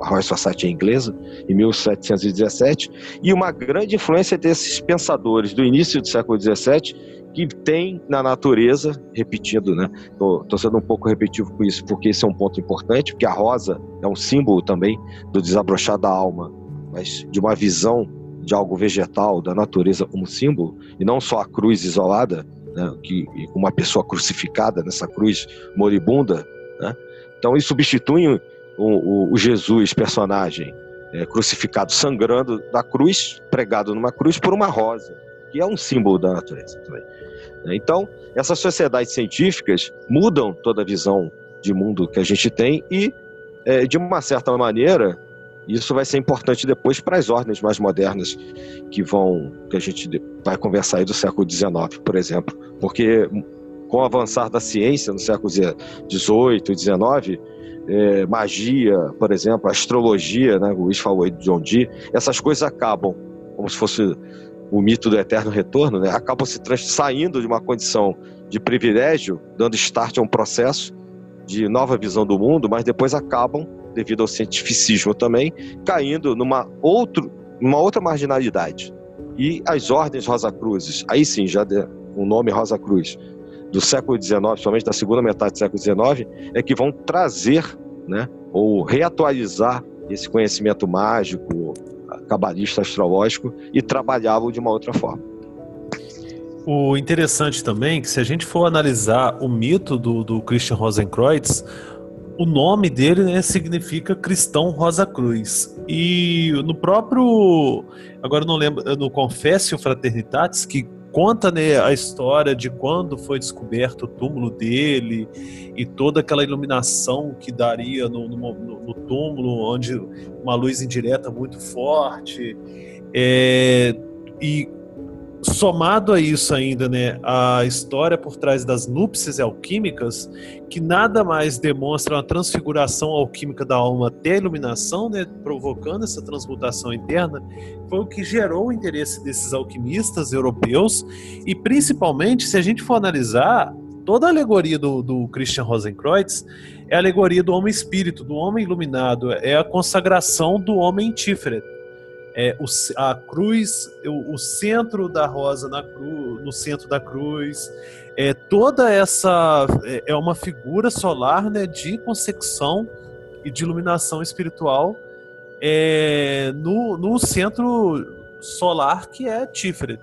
a Royal Society é inglesa, em 1717, e uma grande influência desses pensadores do início do século XVII que tem na natureza, repetindo, né? Tô, tô, sendo um pouco repetitivo com isso, porque esse é um ponto importante, porque a rosa é um símbolo também do desabrochar da alma, mas de uma visão de algo vegetal, da natureza como símbolo, e não só a cruz isolada, né? que uma pessoa crucificada nessa cruz moribunda, né? Então isso substitui o, o, Jesus, personagem, é, crucificado, sangrando da cruz, pregado numa cruz por uma rosa, que é um símbolo da natureza também. Né? Então, essas sociedades científicas mudam toda a visão de mundo que a gente tem e, é, de uma certa maneira, isso vai ser importante depois para as ordens mais modernas que vão, que a gente vai conversar aí do século XIX, por exemplo, porque com o avançar da ciência no século XVIII e XIX, é, magia, por exemplo, astrologia, né, o Luiz falou aí do John Dee, essas coisas acabam, como se fosse o mito do eterno retorno, né, acabam se saindo de uma condição de privilégio, dando start a um processo de nova visão do mundo, mas depois acabam, devido ao cientificismo também, caindo numa, outro, numa outra marginalidade. E as ordens Rosa Cruzes, aí sim, já o nome Rosa Cruz, do século XIX, somente da segunda metade do século XIX, é que vão trazer, né, ou reatualizar esse conhecimento mágico, cabalista astrológico e trabalhavam de uma outra forma. O interessante também é que se a gente for analisar o mito do, do Christian Rosenkreuz, o nome dele né, significa Cristão Rosa Cruz. E no próprio, agora não lembro, no Confessio Fraternitatis, que conta né, a história de quando foi descoberto o túmulo dele e toda aquela iluminação que daria no, no, no túmulo, onde uma luz indireta muito forte. É, e somado a isso ainda, né, a história por trás das núpcias alquímicas, que nada mais demonstra uma transfiguração alquímica da alma até a iluminação, né, provocando essa transmutação interna, foi o que gerou o interesse desses alquimistas europeus. E principalmente, se a gente for analisar, toda a alegoria do, do Christian Rosenkreuz é a alegoria do homem espírito, do homem iluminado, é a consagração do homem Tiferet é, o, a cruz, o, o, centro da rosa na cruz, no centro da cruz, é, toda essa é, é uma figura solar né, de consecção e de iluminação espiritual é, no, no centro solar que é Tiferet.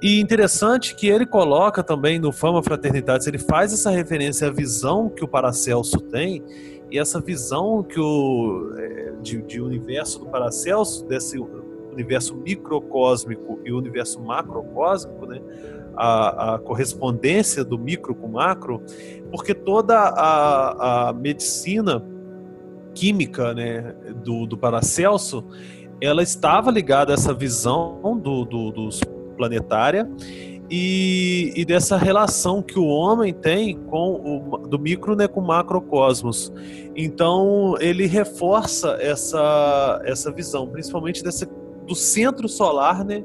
E interessante que ele coloca também no Fama Fraternidades, ele faz essa referência à visão que o Paracelso tem e essa visão que o é, de, de universo do Paracelso, desse universo microcósmico e universo macrocósmico, né? A, a, correspondência do micro com macro, porque toda a, a medicina química né, do, do Paracelso ela estava ligada a essa visão do, do, dos planetária e, e, dessa relação que o homem tem com o, do micro né, com o macrocosmos. Então ele reforça essa, essa visão, principalmente dessa do centro solar, né,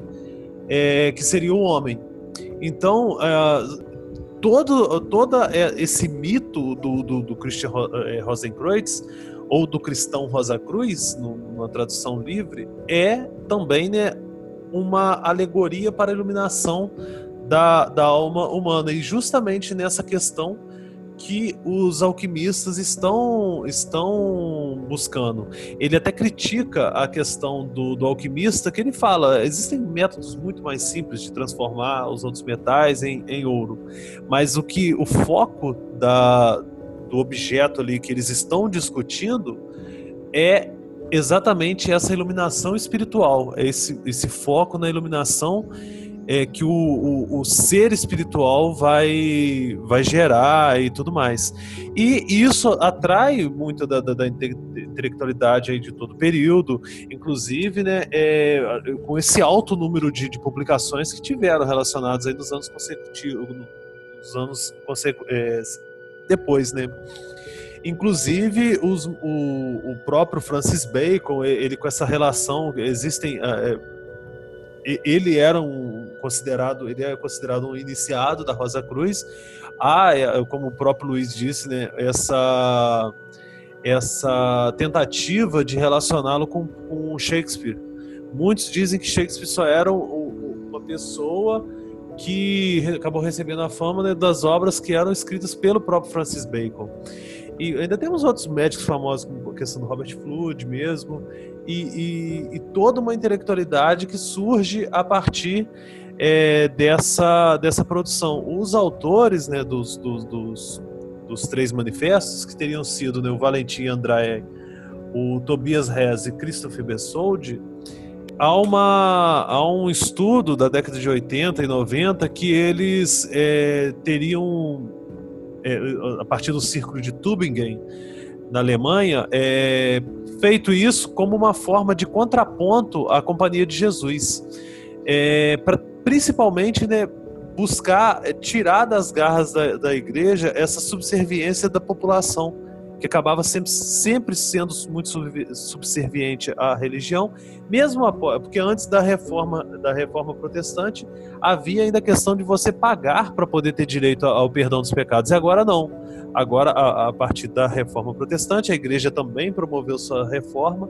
é, que seria o homem. Então, é, todo toda é, esse mito do, do, do Christian é, Rosenkreuz ou do cristão Rosa Cruz, numa tradução livre, é também né, uma alegoria para a iluminação da, da alma humana. E justamente nessa questão que os alquimistas estão, estão buscando. Ele até critica a questão do, do alquimista, que ele fala: existem métodos muito mais simples de transformar os outros metais em, em ouro, mas o que o foco da, do objeto ali que eles estão discutindo é exatamente essa iluminação espiritual, é esse, esse foco na iluminação é, que o, o, o, ser espiritual vai, vai gerar e tudo mais. E isso atrai muito da, da, da intelectualidade aí de todo período, inclusive né, é, com esse alto número de, de, publicações que tiveram relacionadas aí nos anos consecutivos, nos anos consecu é, depois, né? Inclusive, os, o, o próprio Francis Bacon, ele com essa relação, existem. É, ele era um considerado, ele é considerado um iniciado da Rosa Cruz. Há, é, como o próprio Luiz disse, né, essa essa tentativa de relacioná-lo com, com Shakespeare. Muitos dizem que Shakespeare só era uma pessoa que acabou recebendo a fama né, das obras que eram escritas pelo próprio Francis Bacon. E ainda temos outros médicos famosos, como a questão do Robert Flood mesmo, e, e, e toda uma intelectualidade que surge a partir é, dessa, dessa produção. Os autores né, dos, dos, dos, dos, três manifestos, que teriam sido né, o Valentim Andrae, o Tobias Rez e Christopher Bessoldi, há, uma, há um estudo da década de 80 e 90 que eles é, teriam é, a partir do círculo de Tübingen, na Alemanha, é, feito isso como uma forma de contraponto à Companhia de Jesus. É, pra, principalmente né, buscar é, tirar das garras da, da igreja essa subserviência da população que acabava sempre, sempre sendo muito subserviente à religião, mesmo após, porque antes da reforma da reforma protestante havia ainda a questão de você pagar para poder ter direito ao perdão dos pecados. E agora não. Agora, a, a partir da reforma protestante, a igreja também promoveu sua reforma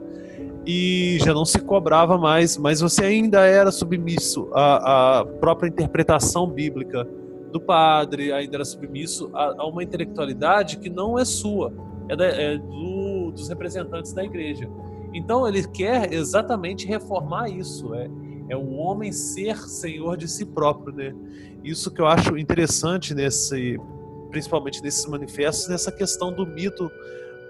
e já não se cobrava mais, mas você ainda era submisso à, à própria interpretação bíblica do padre, ainda era submisso a, a, uma intelectualidade que não é sua é, da, é do, dos representantes da igreja. Então ele quer exatamente reformar isso, é, é o homem ser senhor de si próprio, né? Isso que eu acho interessante nesse, principalmente nesses manifestos, nessa questão do mito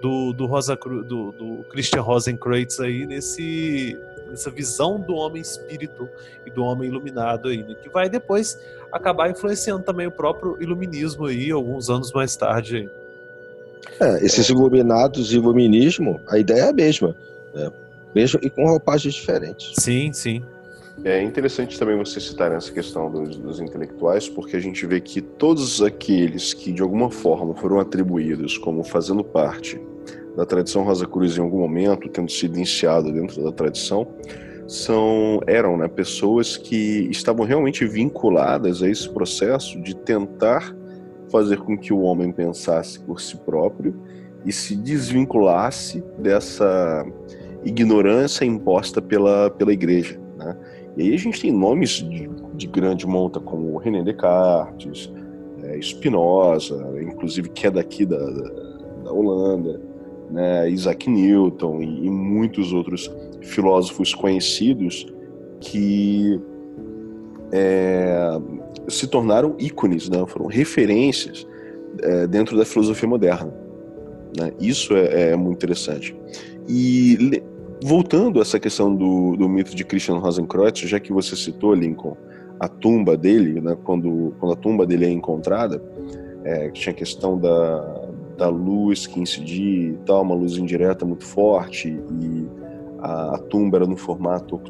do, do, Rosa, do, do Christian Rosenkreutz aí, nesse, nessa visão do homem espírito e do homem iluminado aí, né? que vai depois acabar influenciando também o próprio iluminismo aí, alguns anos mais tarde. Aí. É, esses iluminados e iluminismo, a ideia é a mesma. Né? Mesmo e com roupagens diferentes. Sim, sim. É interessante também você citar essa questão dos, dos, intelectuais, porque a gente vê que todos aqueles que de alguma forma foram atribuídos como fazendo parte da tradição Rosa Cruz em algum momento, tendo sido iniciado dentro da tradição, são eram né, pessoas que estavam realmente vinculadas a esse processo de tentar fazer com que o homem pensasse por si próprio e se desvinculasse dessa ignorância imposta pela, pela igreja. Né? E aí a gente tem nomes de, de grande monta como René Descartes, é, Spinoza, inclusive que é daqui da, da, da Holanda, né? Isaac Newton e, e muitos outros filósofos conhecidos que é, se tornaram ícones, né? foram referências é, dentro da filosofia moderna. Né? Isso é, é, muito interessante. E voltando a essa questão do, do mito de Christian Rosenkreutz, já que você citou, Lincoln, a tumba dele, né? quando, quando a tumba dele é encontrada, é, tinha a questão da, da luz que incidia e tal, uma luz indireta muito forte, e a, a tumba era no formato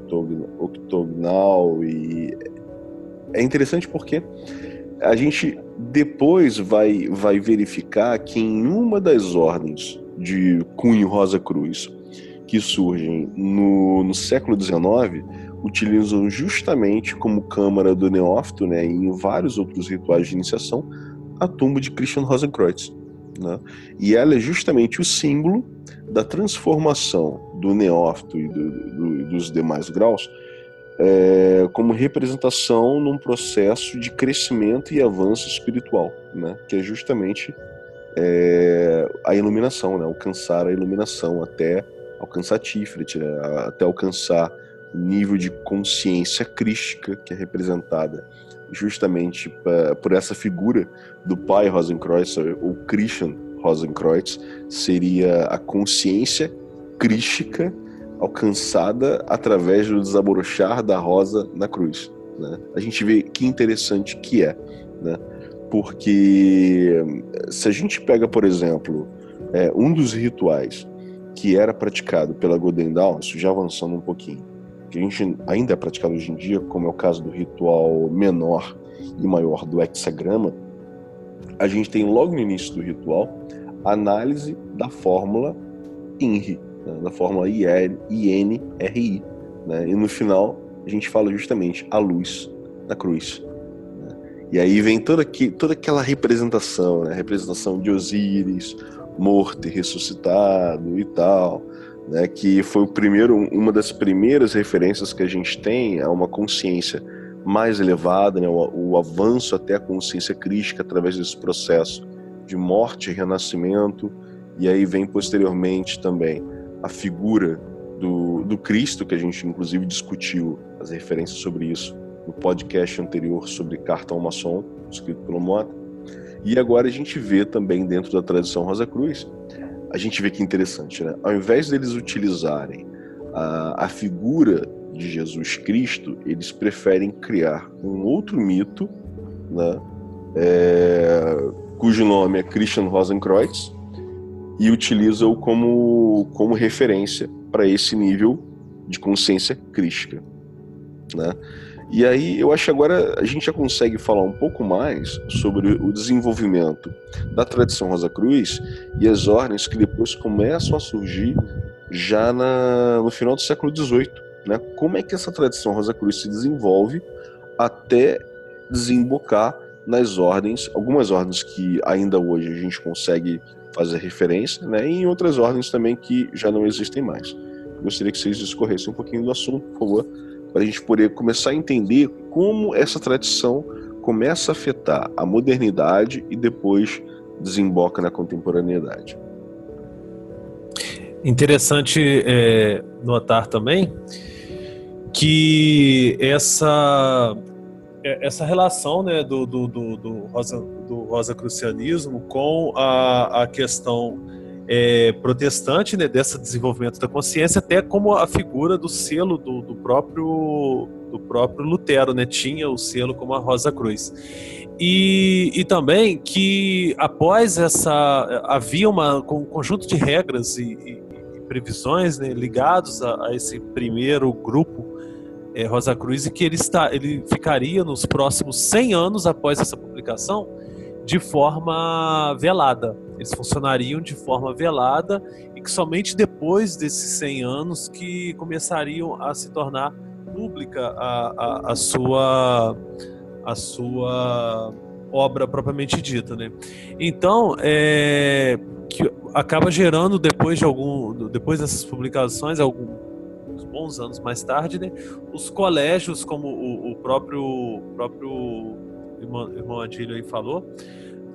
octogonal, e é interessante porque a gente depois vai, vai verificar que em uma das ordens de Cunho Rosa Cruz que surgem no, no século XIX utilizam justamente como câmara do neófito, né, em vários outros rituais de iniciação, a tumba de Christian Rosenkreuz. Né? E ela é justamente o símbolo da transformação do neófito e do, do, dos demais graus é, como representação num processo de crescimento e avanço espiritual, né? que é justamente é, a iluminação, né? alcançar a iluminação até alcançar Tiferet, né? até alcançar o nível de consciência crística que é representada justamente por essa figura do pai Rosenkreuz, ou Christian Rosenkreuz, seria a consciência crística alcançada através do desabrochar da rosa na cruz. Né? A gente vê que interessante que é, né? porque se a gente pega, por exemplo, é, um dos rituais que era praticado pela Golden Dawn, isso já avançando um pouquinho, que a gente ainda é praticado hoje em dia, como é o caso do ritual menor e maior do hexagrama, a gente tem logo no início do ritual análise da fórmula INRI, né, da fórmula INRI. Né, e no final a gente fala justamente a luz da cruz. Né, e aí vem toda, aqui, toda aquela representação, né, representação de Osíris, morto e ressuscitado e tal, né, que foi o primeiro, uma das primeiras referências que a gente tem a uma consciência mais elevada, né, o, o avanço até a consciência crítica através desse processo de morte e renascimento, e aí vem posteriormente também a figura do, do Cristo, que a gente inclusive discutiu as referências sobre isso no podcast anterior sobre Carta ao Maçom, escrito pelo Mota. E agora a gente vê também dentro da tradição Rosa Cruz, a gente vê que interessante, né? Ao invés deles utilizarem a, a figura de Jesus Cristo, eles preferem criar um outro mito, né? É, cujo nome é Christian Rosenkreuz, e utilizam-o como, como referência para esse nível de consciência crística. Né? E aí eu acho que agora a gente já consegue falar um pouco mais sobre o desenvolvimento da tradição Rosa Cruz e as ordens que depois começam a surgir já na, no final do século XVIII. Né? Como é que essa tradição Rosa Cruz se desenvolve até desembocar nas ordens, algumas ordens que ainda hoje a gente consegue fazer referência, né? e em outras ordens também que já não existem mais. Gostaria que vocês discorressem um pouquinho do assunto, por favor para a gente poder começar a entender como essa tradição começa a afetar a modernidade e depois desemboca na contemporaneidade. Interessante é, notar também que essa essa relação né, do, do, do, do, Rosa, do Rosa Crucianismo com a, a questão é, protestante, né, desse desenvolvimento da consciência, até como a figura do selo do, do próprio do próprio Lutero, né, tinha o selo como a Rosa Cruz. E, e também que após essa havia uma, um conjunto de regras e, e, e previsões né, ligados a, a, esse primeiro grupo é, Rosa Cruz e que ele, está, ele ficaria nos próximos 100 anos após essa publicação de forma velada. Eles funcionariam de forma velada e que somente depois desses 100 anos que começariam a se tornar pública a, a, a sua a sua obra propriamente dita, né? Então, é, que acaba gerando depois de algum depois dessas publicações alguns bons anos mais tarde, né, os colégios como o, o próprio o próprio irmão, irmão Adílio aí falou,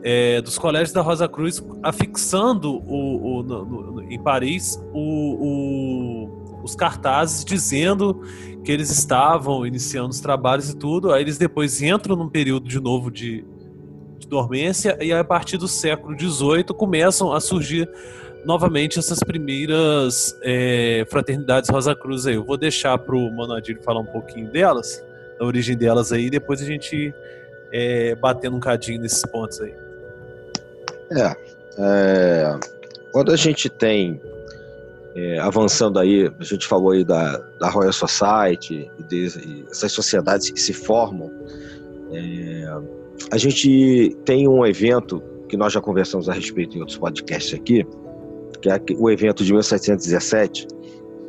é, dos colégios da Rosa Cruz afixando o, o no, no, em Paris o, os cartazes dizendo que eles estavam iniciando os trabalhos e tudo. Aí eles depois entram num período de novo de, de dormência e a partir do século XVIII começam a surgir novamente essas primeiras é, fraternidades Rosa Cruz aí. Eu vou deixar para o Manadir falar um pouquinho delas, da origem delas aí, depois a gente é, batendo um cadinho nesses pontos aí. É, é quando a gente tem é, avançando aí, a gente falou aí da, da Royal Society e, de, e essas sociedades que se formam, é, a gente tem um evento que nós já conversamos a respeito em outros podcasts aqui, que é o evento de 1717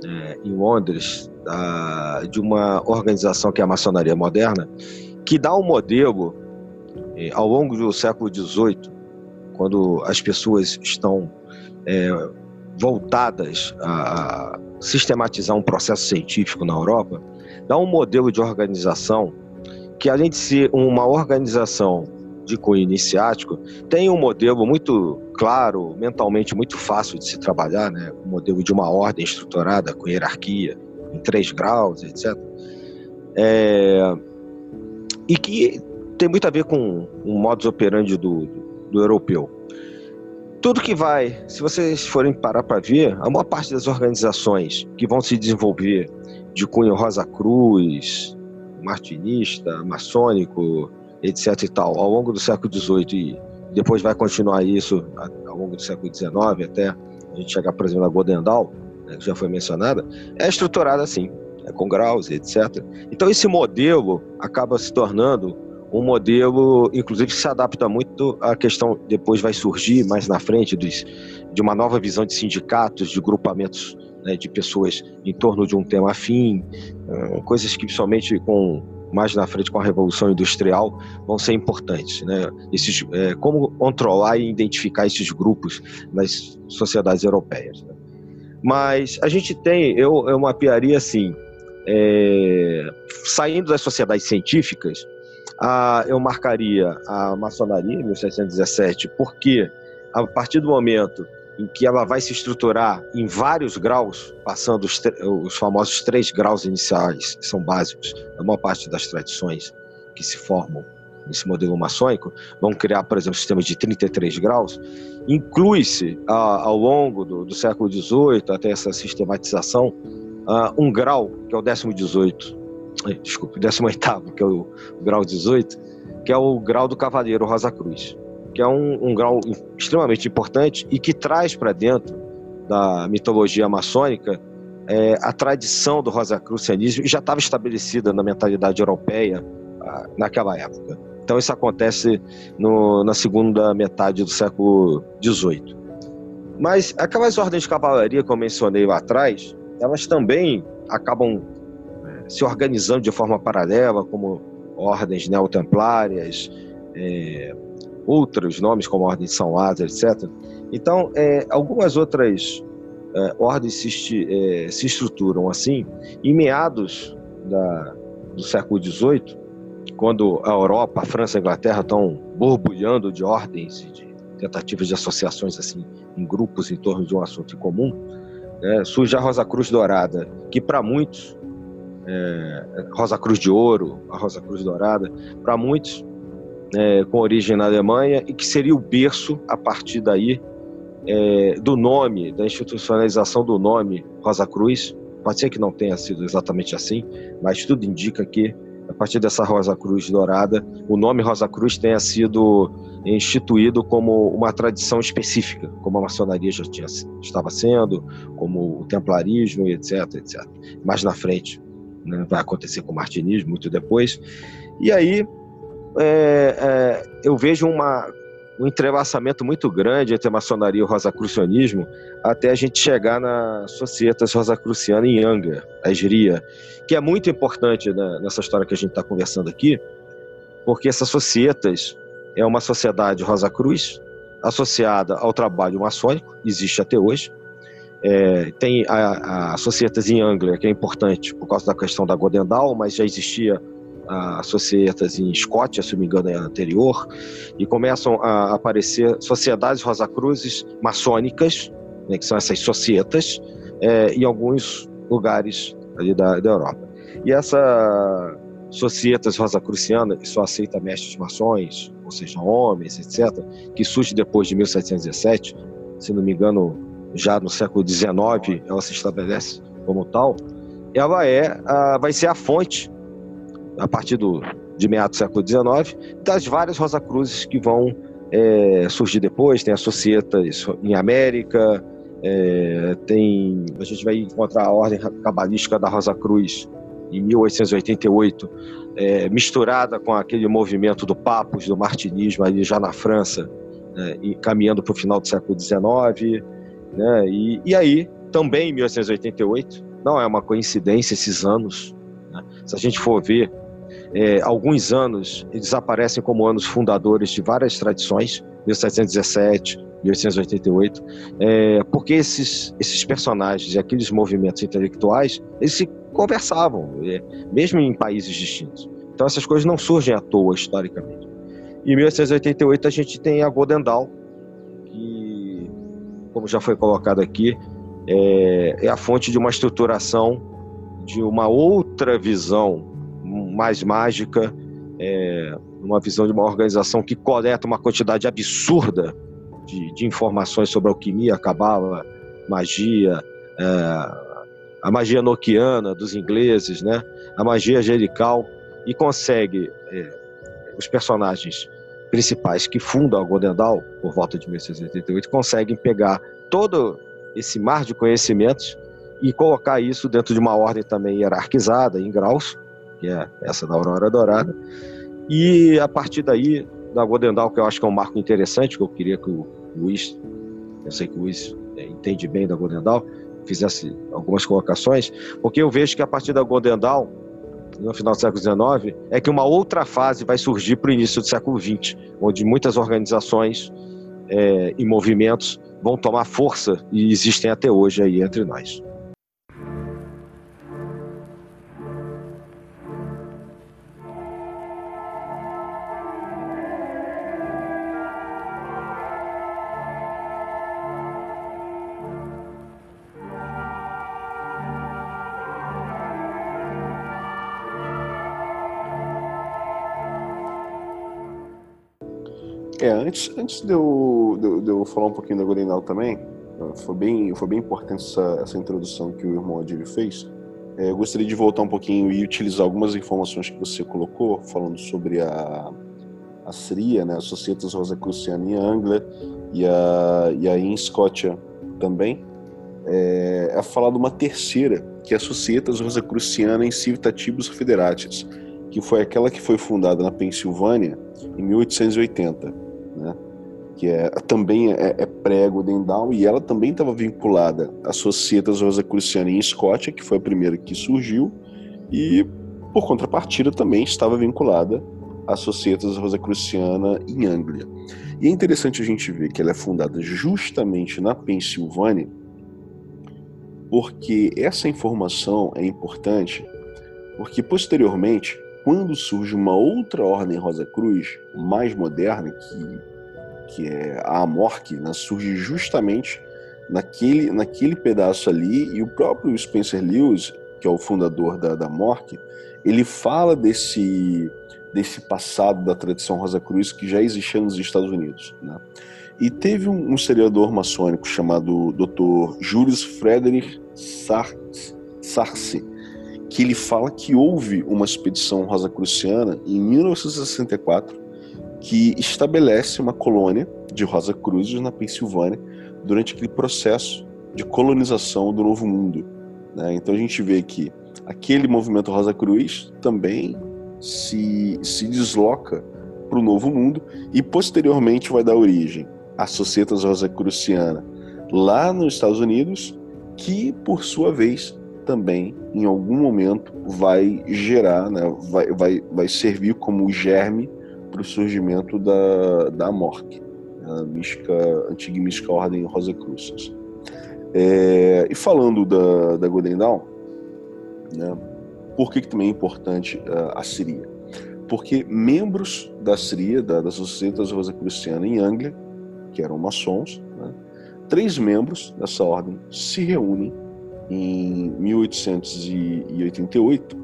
é, em Londres, da, de uma organização que é a Maçonaria Moderna, que dá um modelo eh, ao longo do século XVIII, quando as pessoas estão é, voltadas a, sistematizar um processo científico na Europa, dá um modelo de organização que, além de ser uma organização de cunho iniciático, tem um modelo muito claro, mentalmente muito fácil de se trabalhar, né? o modelo de uma ordem estruturada com hierarquia em três graus, etc. É, e que tem muito a ver com o modus operandi do, do europeu. Tudo que vai, se vocês forem parar para ver, a maior parte das organizações que vão se desenvolver de cunho Rosa Cruz, martinista, maçônico, etc e tal, ao longo do século XVIII e depois vai continuar isso ao longo do século XIX até a gente chegar, por exemplo, na Godendal, né, que já foi mencionada, é estruturada assim, é com graus, etc. Então esse modelo acaba se tornando um modelo, inclusive, que se adapta muito à questão, depois vai surgir mais na frente, dos, de uma nova visão de sindicatos, de grupamentos né, de pessoas em torno de um tema afim, coisas que, principalmente com mais na frente com a revolução industrial vão ser importantes, né? Esses, é, como controlar e identificar esses grupos nas sociedades europeias. Né? Mas a gente tem, eu, eu mapearia assim, é, saindo das sociedades científicas, a, eu marcaria a maçonaria em 1717, porque a partir do momento em que ela vai se estruturar em vários graus, passando os, os, famosos três graus iniciais, que são básicos, a maior parte das tradições que se formam nesse modelo maçônico, vão criar, por exemplo, sistemas de 33 graus, inclui-se ao longo do, do, século XVIII, até essa sistematização, uh, um grau, que é o décimo 18, desculpe, décimo oitavo, que é o grau 18, que é o grau do Cavaleiro Rosa Cruz que é um, um grau extremamente importante e que traz para dentro da mitologia maçônica é, a tradição do rosacrucianismo e já estava estabelecida na mentalidade europeia ah, naquela época. Então isso acontece no, na segunda metade do século XVIII. Mas aquelas ordens de cavalaria que eu mencionei lá atrás, elas também acabam é, se organizando de forma paralela, como ordens neotemplárias, é, outros nomes como a Ordem de São Lázaro, etc. Então, é, algumas outras é, ordens se, é, se, estruturam assim. Em meados da, do século XVIII, quando a Europa, a França e a Inglaterra estão borbulhando de ordens e de tentativas de associações assim em grupos em torno de um assunto em comum, né, surge a Rosa Cruz Dourada, que para muitos é, Rosa Cruz de Ouro, a Rosa Cruz Dourada, para muitos é, com origem na Alemanha e que seria o berço, a partir daí, é, do nome, da institucionalização do nome Rosa Cruz. Pode ser que não tenha sido exatamente assim, mas tudo indica que, a partir dessa Rosa Cruz dourada, o nome Rosa Cruz tenha sido instituído como uma tradição específica, como a maçonaria já tinha, estava sendo, como o templarismo, etc, etc. Mais na frente, né, vai acontecer com o martinismo, muito depois. E aí, é, é, eu vejo uma, um entrelaçamento muito grande entre a maçonaria e o rosacrucianismo até a gente chegar na Societas Rosacruciana em Angra, a Esria, que é muito importante né, nessa história que a gente está conversando aqui, porque essa Societas é uma sociedade Rosa Cruz associada ao trabalho maçônico, existe até hoje. É, tem a, a Societas em Angra, que é importante por causa da questão da Godendal, mas já existia a Societas em Escócia, se não me engano é anterior, e começam a aparecer sociedades rosacruzes maçônicas, né, que são essas societas, é, em alguns lugares ali da, da Europa. E essa societas rosacruciana, que só aceita mestres maçons, ou seja, homens, etc., que surge depois de 1717, se não me engano, já no século XIX, ela se estabelece como tal, ela é, a, vai ser a fonte a partir do, de meados do século XIX, das várias Rosa Cruzes que vão é, surgir depois. Tem as Societas em América, é, tem, a gente vai encontrar a ordem cabalística da Rosa Cruz em 1888, é, misturada com aquele movimento do Papos, do Martinismo, ali já na França, né, e caminhando para o final do século XIX. Né, e, e aí, também em 1888, não é uma coincidência esses anos, né, se a gente for ver é, alguns anos eles aparecem como anos fundadores de várias tradições, 1717, 1888, é, porque esses, esses personagens e aqueles movimentos intelectuais, eles se conversavam, é, mesmo em países distintos. Então essas coisas não surgem à toa historicamente. Em 1888 a gente tem a Godendal, que, como já foi colocado aqui, é, é a fonte de uma estruturação de uma outra visão mais mágica, é, uma visão de uma organização que coleta uma quantidade absurda de, de informações sobre alquimia, cabala, magia, é, a magia noquiana dos ingleses, né? a magia angelical, e consegue é, os personagens principais que fundam a Godendal, por volta de 1688, conseguem pegar todo esse mar de conhecimentos e colocar isso dentro de uma ordem também hierarquizada, em graus, que é essa da Aurora Dourada. E a partir daí, da Godendal, que eu acho que é um marco interessante, que eu queria que o Luiz, eu sei que o Luiz é, entende bem da Godendal, fizesse algumas colocações, porque eu vejo que a partir da Godendal, no final do século XIX, é que uma outra fase vai surgir para o início do século XX, onde muitas organizações é, e movimentos vão tomar força e existem até hoje aí entre nós. É, antes, antes de, eu, de, de eu falar um pouquinho da Godinal também, foi bem, foi bem importante essa, essa introdução que o irmão Adilho fez. É, eu gostaria de voltar um pouquinho e utilizar algumas informações que você colocou, falando sobre a, a SRIA, né, a Societas Rosacruciana em Anglia e a, e a em Escócia também. É, é falar de uma terceira, que é a Societas Rosacruciana em Civitatis Federatis, que foi aquela que foi fundada na Pensilvânia em 1880 né? Que é, também é, é prego Dendal, e ela também estava vinculada à Societas Rosacruciana em Escócia, que foi a primeira que surgiu, e por contrapartida também estava vinculada à Societas Rosacruciana em Anglia. E é interessante a gente ver que ela é fundada justamente na Pensilvânia, porque essa informação é importante, porque posteriormente quando surge uma outra ordem Rosa Cruz, mais moderna, que, que é a Amorque, né, surge justamente naquele, naquele pedaço ali, e o próprio Spencer Lewis, que é o fundador da, da ele fala desse, desse passado da tradição Rosa Cruz que já existia nos Estados Unidos. Né? E teve um, um historiador maçônico chamado Dr. Julius Frederick Sarce, que ele fala que houve uma expedição rosacruciana em 1964 que estabelece uma colônia de Rosa Cruzes na Pensilvânia durante aquele processo de colonização do Novo Mundo. Né? Então a gente vê que aquele movimento Rosa Cruz também se, se desloca para o Novo Mundo e posteriormente vai dar origem à Societas Rosacruciana lá nos Estados Unidos, que por sua vez também, em algum momento, vai gerar, né, vai, vai, vai servir como germe para o surgimento da, da a mística, antiga mística ordem Rosa Cruzes. É, e falando da, da Golden Dawn, né, por que, que também é importante uh, a Síria? Porque membros da Síria, da, da Sociedade Rosacruciana em Anglia, que eram maçons, né, três membros dessa ordem se reúnem em 1888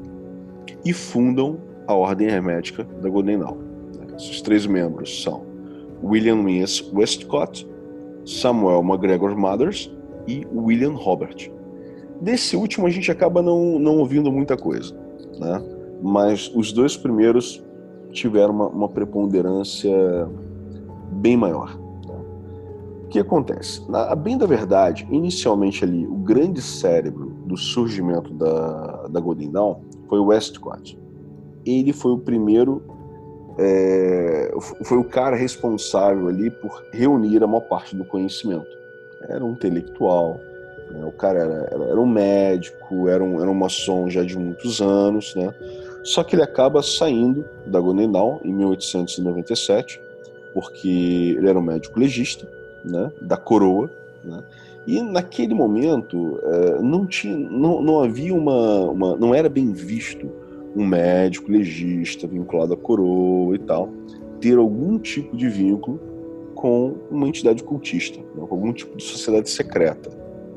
e fundam a Ordem Hermética da Golden Dawn. Esses três membros são William Westcott, Samuel McGregor Mothers e William Robert. Desse último a gente acaba não, não ouvindo muita coisa, né? mas os dois primeiros tiveram uma, uma preponderância bem maior que acontece? Na, bem da verdade, inicialmente ali, o grande cérebro do surgimento da, da Golden Dawn foi o Westcott. Ele foi o primeiro, é, foi o cara responsável ali por reunir a maior parte do conhecimento. Era um intelectual, né? o cara era, era, um médico, era um, era um maçom já de muitos anos, né? Só que ele acaba saindo da Golden Dawn em 1897, porque ele era um médico legista, né, da coroa, né? E naquele momento é, não tinha, não, não havia uma, uma, não era bem visto um médico legista vinculado à coroa e tal. ter algum tipo de vínculo com uma entidade cultista, né, com algum tipo de sociedade secreta.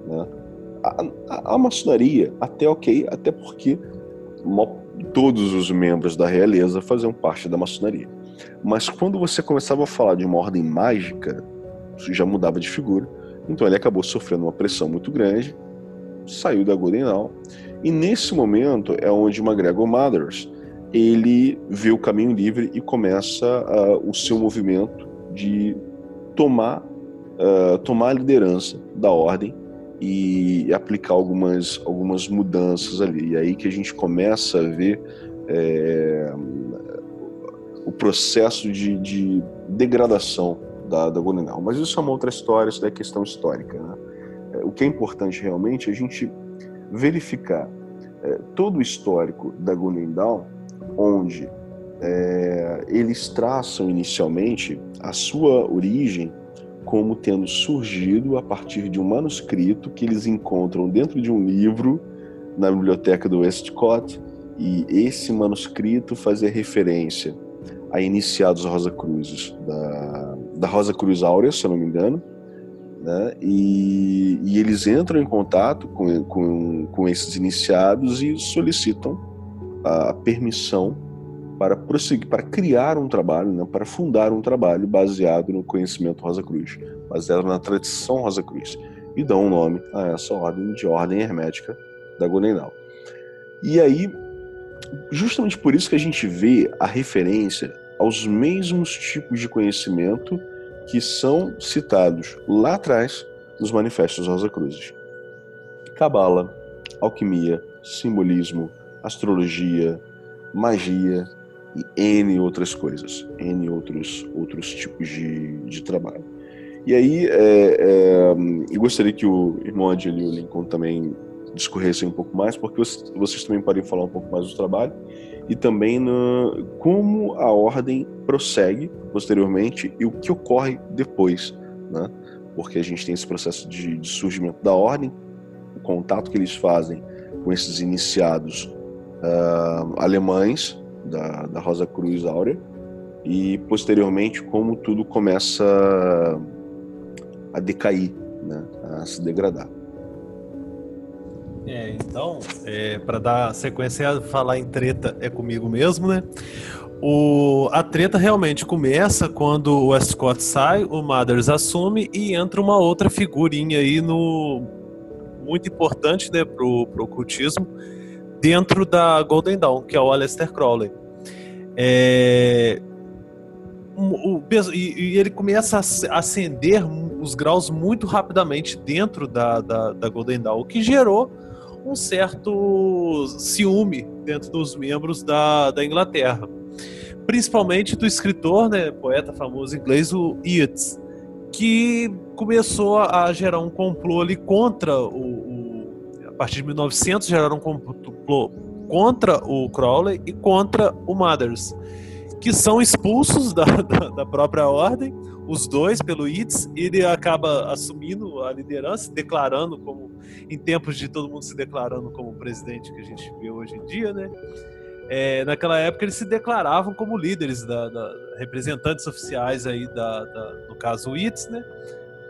Né? A, a, a, maçonaria, até ok, até porque todos os membros da realeza faziam parte da maçonaria. Mas quando você começava a falar de uma ordem mágica, isso já mudava de figura. Então ele acabou sofrendo uma pressão muito grande, saiu da Golden Dawn, e nesse momento é onde McGregor Mathers ele vê o caminho livre e começa uh, o seu movimento de tomar, uh, tomar a liderança da ordem e aplicar algumas, algumas mudanças ali. E aí que a gente começa a ver é, o processo de, de degradação da, da Golden Dawn. Mas isso é uma outra história, isso é questão histórica. Né? O que é importante realmente é a gente verificar é, todo o histórico da Golden Dawn, onde é, eles traçam inicialmente a sua origem como tendo surgido a partir de um manuscrito que eles encontram dentro de um livro na biblioteca do Westcott, e esse manuscrito fazia referência a iniciados Rosa Cruzes, da, da Rosa Cruz Áurea, se eu não me engano, né? e, e eles entram em contato com, com, com esses iniciados e solicitam a permissão para prosseguir, para criar um trabalho, né, para fundar um trabalho baseado no conhecimento Rosa Cruz, baseado na tradição Rosa Cruz, e dão um nome a essa ordem de ordem hermética da Gonenal. E aí, justamente por isso que a gente vê a referência aos mesmos tipos de conhecimento que são citados lá atrás nos manifestos Rosa Cruzes. Cabala, alquimia, simbolismo, astrologia, magia, e N outras coisas, N outros, outros tipos de, de trabalho. E aí, é, é, eu gostaria que o irmão Adil e o Lincoln também discorressem um pouco mais, porque vocês, vocês também podem falar um pouco mais do trabalho, e também no, como a ordem prossegue posteriormente e o que ocorre depois, né? porque a gente tem esse processo de, de surgimento da ordem, o contato que eles fazem com esses iniciados uh, alemães, da, da Rosa Cruz Áurea e posteriormente como tudo começa a decair, né, a se degradar. É, então, é, para dar sequência falar em treta é comigo mesmo, né? O, a treta realmente começa quando o Westcott sai, o Mothers assume e entra uma outra figurinha aí no muito importante né, pro, pro ocultismo, dentro da Golden Dawn, que é o Aleister Crowley. É, o, e, e, ele começa a ascender os graus muito rapidamente dentro da, da, da Golden Dawn, o que gerou um certo ciúme dentro dos membros da, da Inglaterra. Principalmente do escritor, né, poeta famoso inglês, o Yeats, que começou a gerar um complô ali contra o, o a partir de 1900 geraram um complô contra o Crowley e contra o Mothers, que são expulsos da, da, da própria ordem, os dois pelo ITS, ele acaba assumindo a liderança, declarando como, em tempos de todo mundo se declarando como presidente que a gente vê hoje em dia, né? É, naquela época eles se declaravam como líderes, da, da representantes oficiais aí da, da, no caso o ITS, né?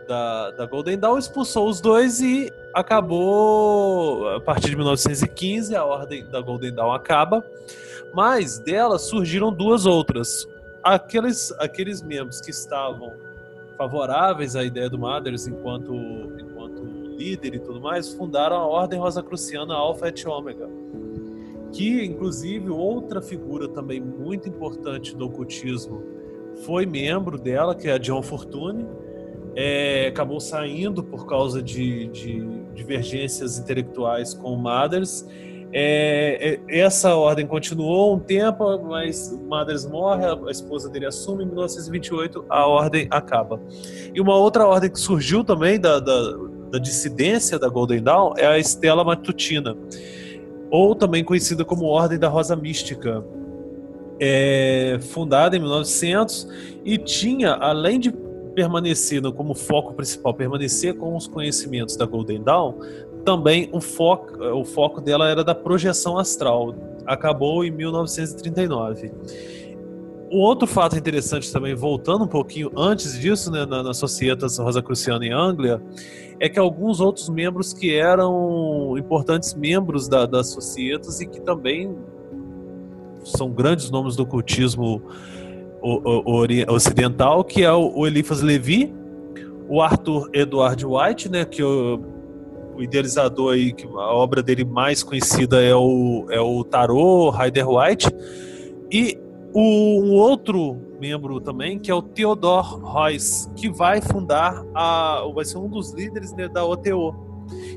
Da, da Golden Dawn, expulsou os dois e acabou, a partir de 1915, a ordem da Golden Dawn acaba, mas dela surgiram duas outras. Aqueles, aqueles membros que estavam favoráveis à ideia do Mothers enquanto, enquanto líder e tudo mais, fundaram a Ordem Rosacruciana Alpha et Omega, que inclusive outra figura também muito importante do ocultismo foi membro dela, que é a John Fortune, é, acabou saindo por causa de, de divergências intelectuais com o Mothers. É, é, essa ordem continuou um tempo, mas Mothers morre, a esposa dele assume, em 1928 a ordem acaba. E uma outra ordem que surgiu também da, da, da dissidência da Golden Dawn é a Estela Matutina, ou também conhecida como Ordem da Rosa Mística. É, fundada em 1900 e tinha, além de permanecer como foco principal, permanecer com os conhecimentos da Golden Dawn, também o foco, o foco dela era da projeção astral. Acabou em 1939. o outro fato interessante também, voltando um pouquinho antes disso, né, na, na Societas Rosacruciana em Anglia, é que alguns outros membros que eram importantes membros da, das Societas e que também são grandes nomes do cultismo ocidental, que é o, Eliphas Levi, o Arthur Edward White, né, que o, o idealizador aí, que a obra dele mais conhecida é o, é o Tarot Rider White, e o, um outro membro também, que é o Theodore Royce, que vai fundar a, vai ser um dos líderes né, da OTO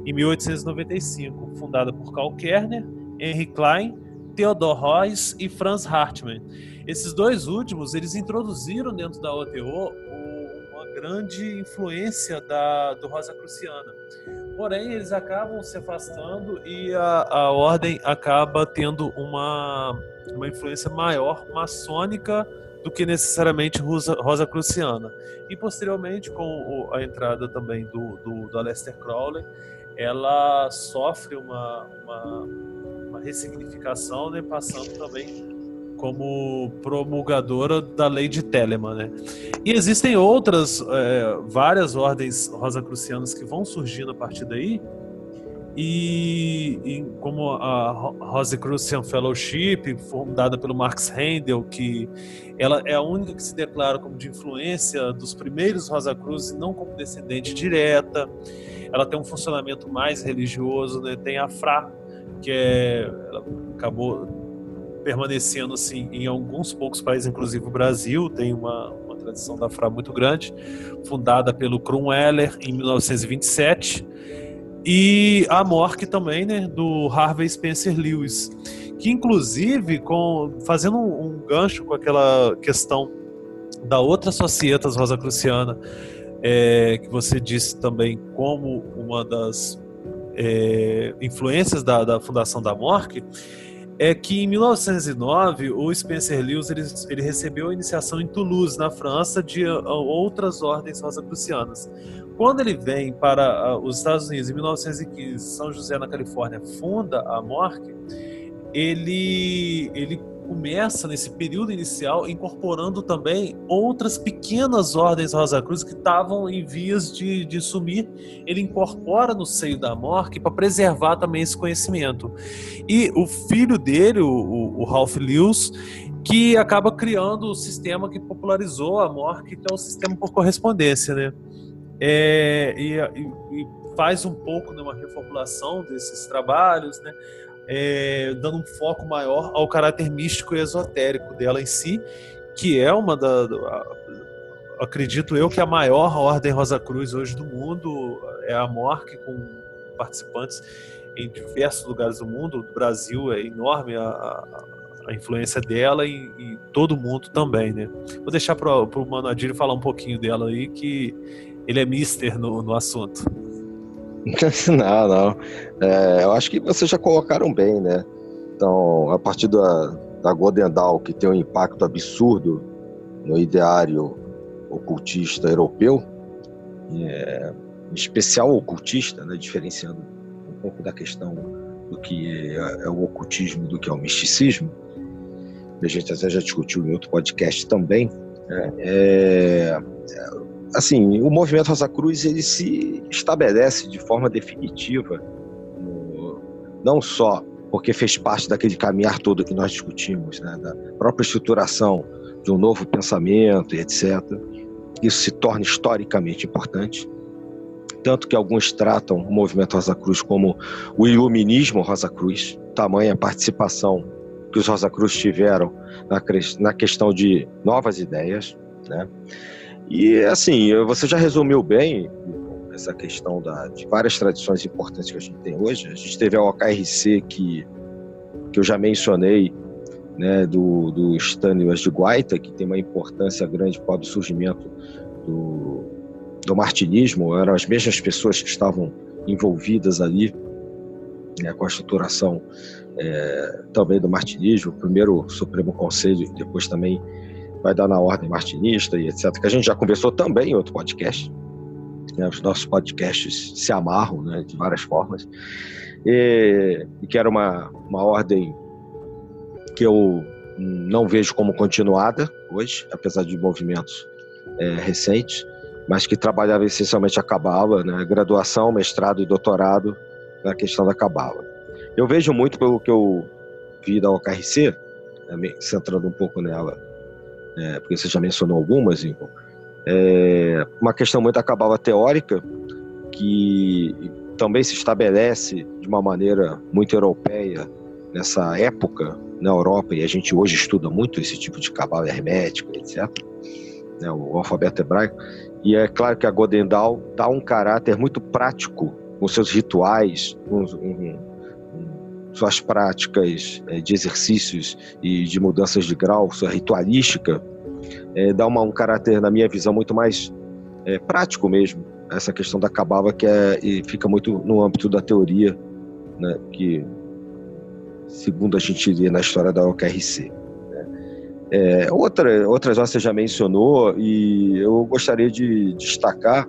em 1895, fundada por Karl Kerner, Henry Klein, Theodore Royce e Franz Hartmann. Esses dois últimos, eles introduziram dentro da OTO uma grande influência da, do Rosa Cruciana. Porém, eles acabam se afastando e a, a ordem acaba tendo uma, uma influência maior maçônica do que necessariamente Rosa, Rosa Cruciana. E posteriormente, com a entrada também do, do, do Aleister Crowley, ela sofre uma, uma, uma ressignificação, né, passando também como promulgadora da lei de Telemann, né? E existem outras, é, várias ordens rosacrucianas que vão surgindo a partir daí, e, e, como a Rosicrucian Fellowship, fundada pelo Marx Handel, que ela é a única que se declara como de influência dos primeiros Rosacruzes, não como descendente direta. Ela tem um funcionamento mais religioso, né? Tem a Fra, que é, acabou permanecendo assim em alguns poucos países, inclusive o Brasil, tem uma, uma tradição da Fra muito grande, fundada pelo Cromwell em 1927, e a Mork também, né, do Harvey Spencer Lewis, que inclusive com fazendo um, um gancho com aquela questão da outra Societas Rosacruciana, é, que você disse também como uma das é, influências da, da fundação da Mork, é que em 1909 o Spencer Lewis ele, ele recebeu a iniciação em Toulouse, na França, de uh, outras ordens rosacrucianas. Quando ele vem para uh, os Estados Unidos em 1915, São José na Califórnia, funda a MORC, ele ele começa nesse período inicial incorporando também outras pequenas ordens Rosa Cruz que estavam em vias de, de sumir. Ele incorpora no seio da MORC para preservar também esse conhecimento. E o filho dele, o, o Ralph Lewis, que acaba criando o sistema que popularizou a MORC, que é o sistema por correspondência, né? É, e, e, faz um pouco de uma reformulação desses trabalhos, né? É, dando um foco maior ao caráter místico e esotérico dela em si, que é uma da. acredito eu que a maior ordem Rosa Cruz hoje do mundo é a MORC, com participantes em diversos lugares do mundo. O Brasil é enorme a, a, a influência dela e, e, todo mundo também, né? Vou deixar para o Mano Adílio falar um pouquinho dela aí, que ele é mister no, no assunto. Não, não. É, eu acho que vocês já colocaram bem, né? Então, a partir da, da Godendal, que tem um impacto absurdo no ideário ocultista europeu, é, em especial ocultista, né, diferenciando um pouco da questão do que é, é o ocultismo do que é o misticismo, a gente até já discutiu em outro podcast também, né? é, é assim, o movimento Rosa Cruz ele se estabelece de forma definitiva, no, não só porque fez parte daquele caminhar todo que nós discutimos, né, da própria estruturação de um novo pensamento e etc. Isso se torna historicamente importante, tanto que alguns tratam o movimento Rosa Cruz como o iluminismo Rosa Cruz, tamanha participação que os Rosa Cruz tiveram na, na questão de novas ideias, né? E assim, você já resumiu bem essa questão da, de várias tradições importantes que a gente tem hoje. A gente teve a OKRC que, que eu já mencionei, né, do, do Staniwas de Guaita, que tem uma importância grande para o surgimento do, do martinismo. Eram as mesmas pessoas que estavam envolvidas ali né, com a estruturação é, também do martinismo, primeiro Supremo Conselho, depois também vai dar na ordem martinista e etc., que a gente já conversou também em outro podcast. Né? Os nossos podcasts se amarram né, de várias formas. E, e que era uma, uma ordem que eu não vejo como continuada, hoje, apesar de movimentos é, recentes, mas que trabalhava essencialmente a cabala, né, graduação, mestrado e doutorado na questão da cabala. Eu vejo muito pelo que eu vi da OKRC, né, centrando um pouco nela, é, porque você já mencionou algumas, Lincoln, é, uma questão muito da cabala teórica, que também se estabelece de uma maneira muito europeia nessa época na Europa, e a gente hoje estuda muito esse tipo de cabala hermética, etc., né, o alfabeto hebraico, e é claro que a Godendal dá um caráter muito prático com seus rituais, com, com suas práticas é, de exercícios e de mudanças de grau, sua ritualística, é, dá uma, um caráter, na minha visão, muito mais é, prático mesmo. Essa questão da cabala que é, fica muito no âmbito da teoria, né, que segundo a gente lê na história da OKRC. Né. É, outra, outras você já mencionou e eu gostaria de destacar.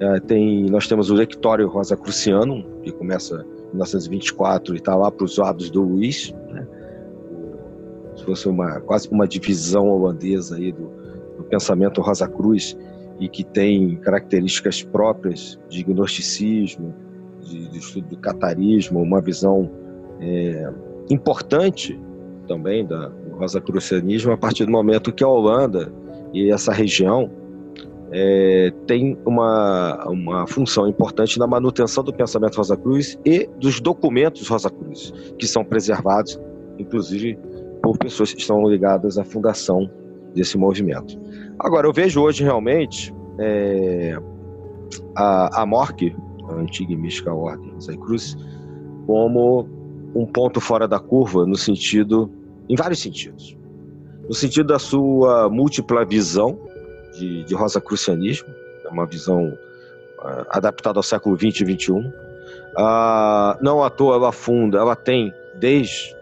É, tem, nós temos o Lectório Rosa Cruciano, que começa 1924 e está lá para os lados do Luiz, né? se fosse uma, quase uma divisão holandesa aí do, do pensamento Rosa Cruz e que tem características próprias de gnosticismo, de, de estudo do catarismo, uma visão é, importante também da, do rosacrucianismo a partir do momento que a Holanda e essa região é, tem uma, uma função importante na manutenção do pensamento Rosa Cruz e dos documentos Rosa Cruz, que são preservados, inclusive por pessoas que estão ligadas à fundação desse movimento. Agora, eu vejo hoje realmente é, a, a MORC, a antiga e mística Ordem Rosa Cruz, como um ponto fora da curva no sentido, em vários sentidos. No sentido da sua múltipla visão de, de rosacrucianismo, é uma visão uh, adaptada ao século 20 e 21. Uh, não à toa ela funda, ela tem desde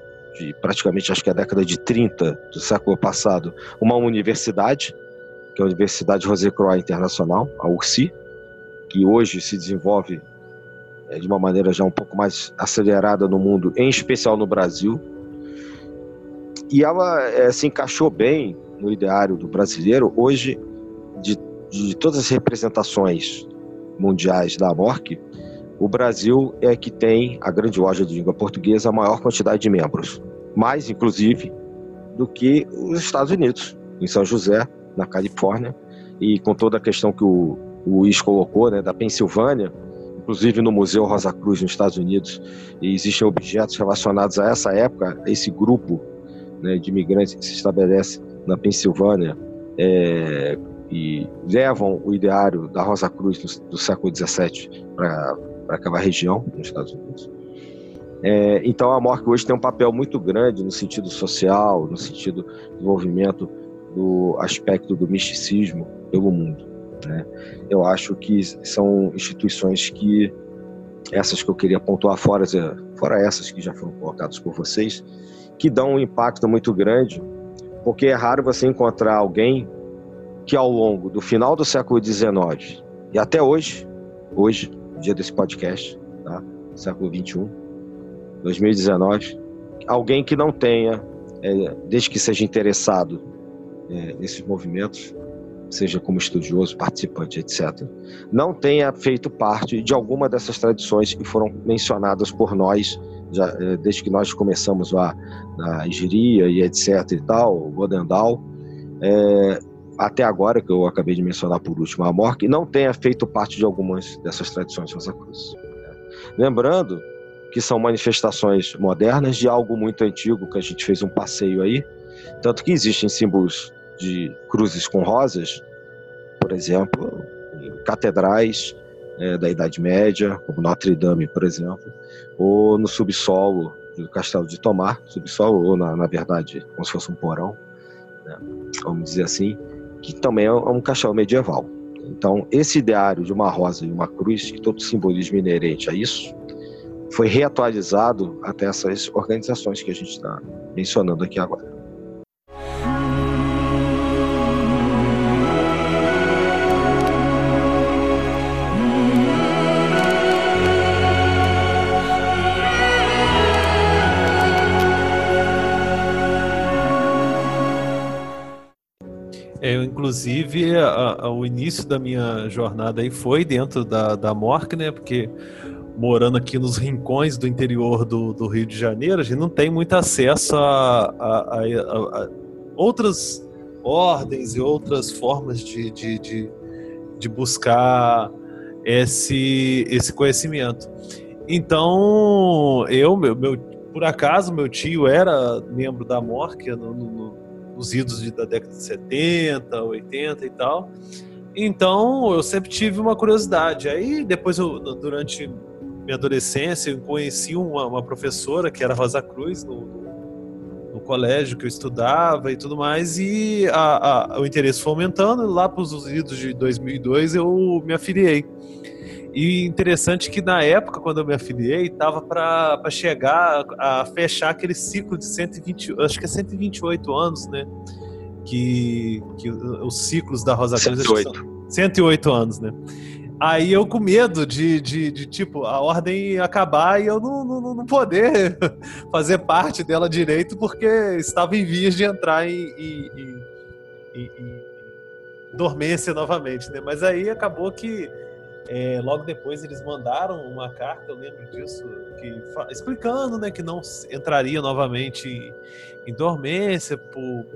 praticamente acho que a década de 30 do século passado, uma universidade, que é a Universidade Croix Internacional, a URSI, que hoje se desenvolve é, de uma maneira já um pouco mais acelerada no mundo, em especial no Brasil. E ela é, se encaixou bem no ideário do brasileiro. Hoje, de, de todas as representações mundiais da MORC, o Brasil é que tem a grande loja de língua portuguesa a maior quantidade de membros, mais inclusive do que os Estados Unidos, em São José, na Califórnia, e com toda a questão que o, o Luiz colocou, né, da Pensilvânia, inclusive no Museu Rosa Cruz nos Estados Unidos, existem objetos relacionados a essa época, a esse grupo né, de imigrantes que se estabelece na Pensilvânia é, e levam o ideário da Rosa Cruz do, do século XVII para aquela região nos Estados Unidos. É, então a MORC hoje tem um papel muito grande no sentido social, no sentido do desenvolvimento do aspecto do misticismo pelo mundo. Né? Eu acho que são instituições que, essas que eu queria pontuar, fora, fora essas que já foram colocadas por vocês, que dão um impacto muito grande, porque é raro você encontrar alguém que ao longo do final do século XIX e até hoje, hoje, dia desse podcast, tá? século XXI, 2019, alguém que não tenha, é, desde que seja interessado é, nesses movimentos, seja como estudioso, participante, etc., não tenha feito parte de alguma dessas tradições que foram mencionadas por nós, já, eh, desde que nós começamos a, a engenharia e etc. e tal, o Godendal, é, até agora, que eu acabei de mencionar por último, a MORC, não tenha feito parte de algumas dessas tradições Rosa Cruz. Lembrando que são manifestações modernas de algo muito antigo, que a gente fez um passeio aí, tanto que existem símbolos de cruzes com rosas, por exemplo, em catedrais é, da Idade Média, como Notre Dame, por exemplo, ou no subsolo do Castelo de Tomar, subsolo, ou na, na verdade, como se fosse um porão, né, vamos dizer assim, que também é um castelo medieval. Então, esse ideário de uma rosa e uma cruz, e todo o simbolismo inerente a isso, foi reatualizado até essas organizações que a gente está mencionando aqui agora. Eu, inclusive, a, a, o início da minha jornada aí foi dentro da, da MORC, né? Porque morando aqui nos rincões do interior do, do Rio de Janeiro, a gente não tem muito acesso a, a, a outras ordens e outras formas de, de, de, de buscar esse, esse conhecimento. Então, eu, meu, meu, por acaso, meu tio era membro da MORC no, no, nos idos da década de 70, 80 e tal. Então, eu sempre tive uma curiosidade. Aí, depois, eu, durante minha adolescência, eu conheci uma, uma professora que era Rosa Cruz no, no, colégio que eu estudava e tudo mais, e a, a, o interesse foi aumentando. Lá para os idos de 2002, eu me afiliei. E interessante que na época, quando eu me afiliei, estava para chegar a fechar aquele ciclo de 120, acho que é 128 anos, né? Que, que os ciclos da Rosa Cruz 108. 108 anos, né? Aí eu com medo de, de, de, tipo, a ordem acabar e eu não, não, não poder fazer parte dela direito porque estava em vias de entrar em, em, em, em dormência novamente, né? Mas aí acabou que é, logo depois eles mandaram uma carta, eu lembro disso, que, explicando né, que não entraria novamente em, dormência por,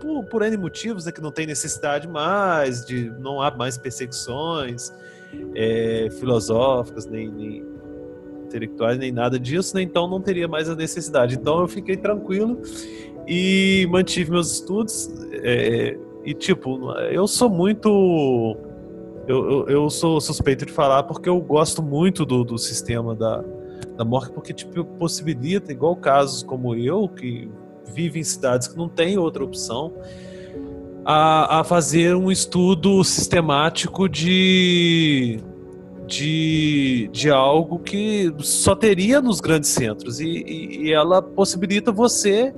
por, por N motivos, né, que não tem necessidade mais, de não há mais perseguições é, filosóficas, nem, nem, intelectuais, nem nada disso, né, então não teria mais a necessidade. Então eu fiquei tranquilo e mantive meus estudos. É, e tipo, eu sou muito eu, eu, sou suspeito de falar porque eu gosto muito do, do sistema da, da morte, porque tipo, possibilita, igual casos como eu, que vive em cidades que não tem outra opção, a, a fazer um estudo sistemático de, de, de algo que só teria nos grandes centros. E, e, e ela possibilita você,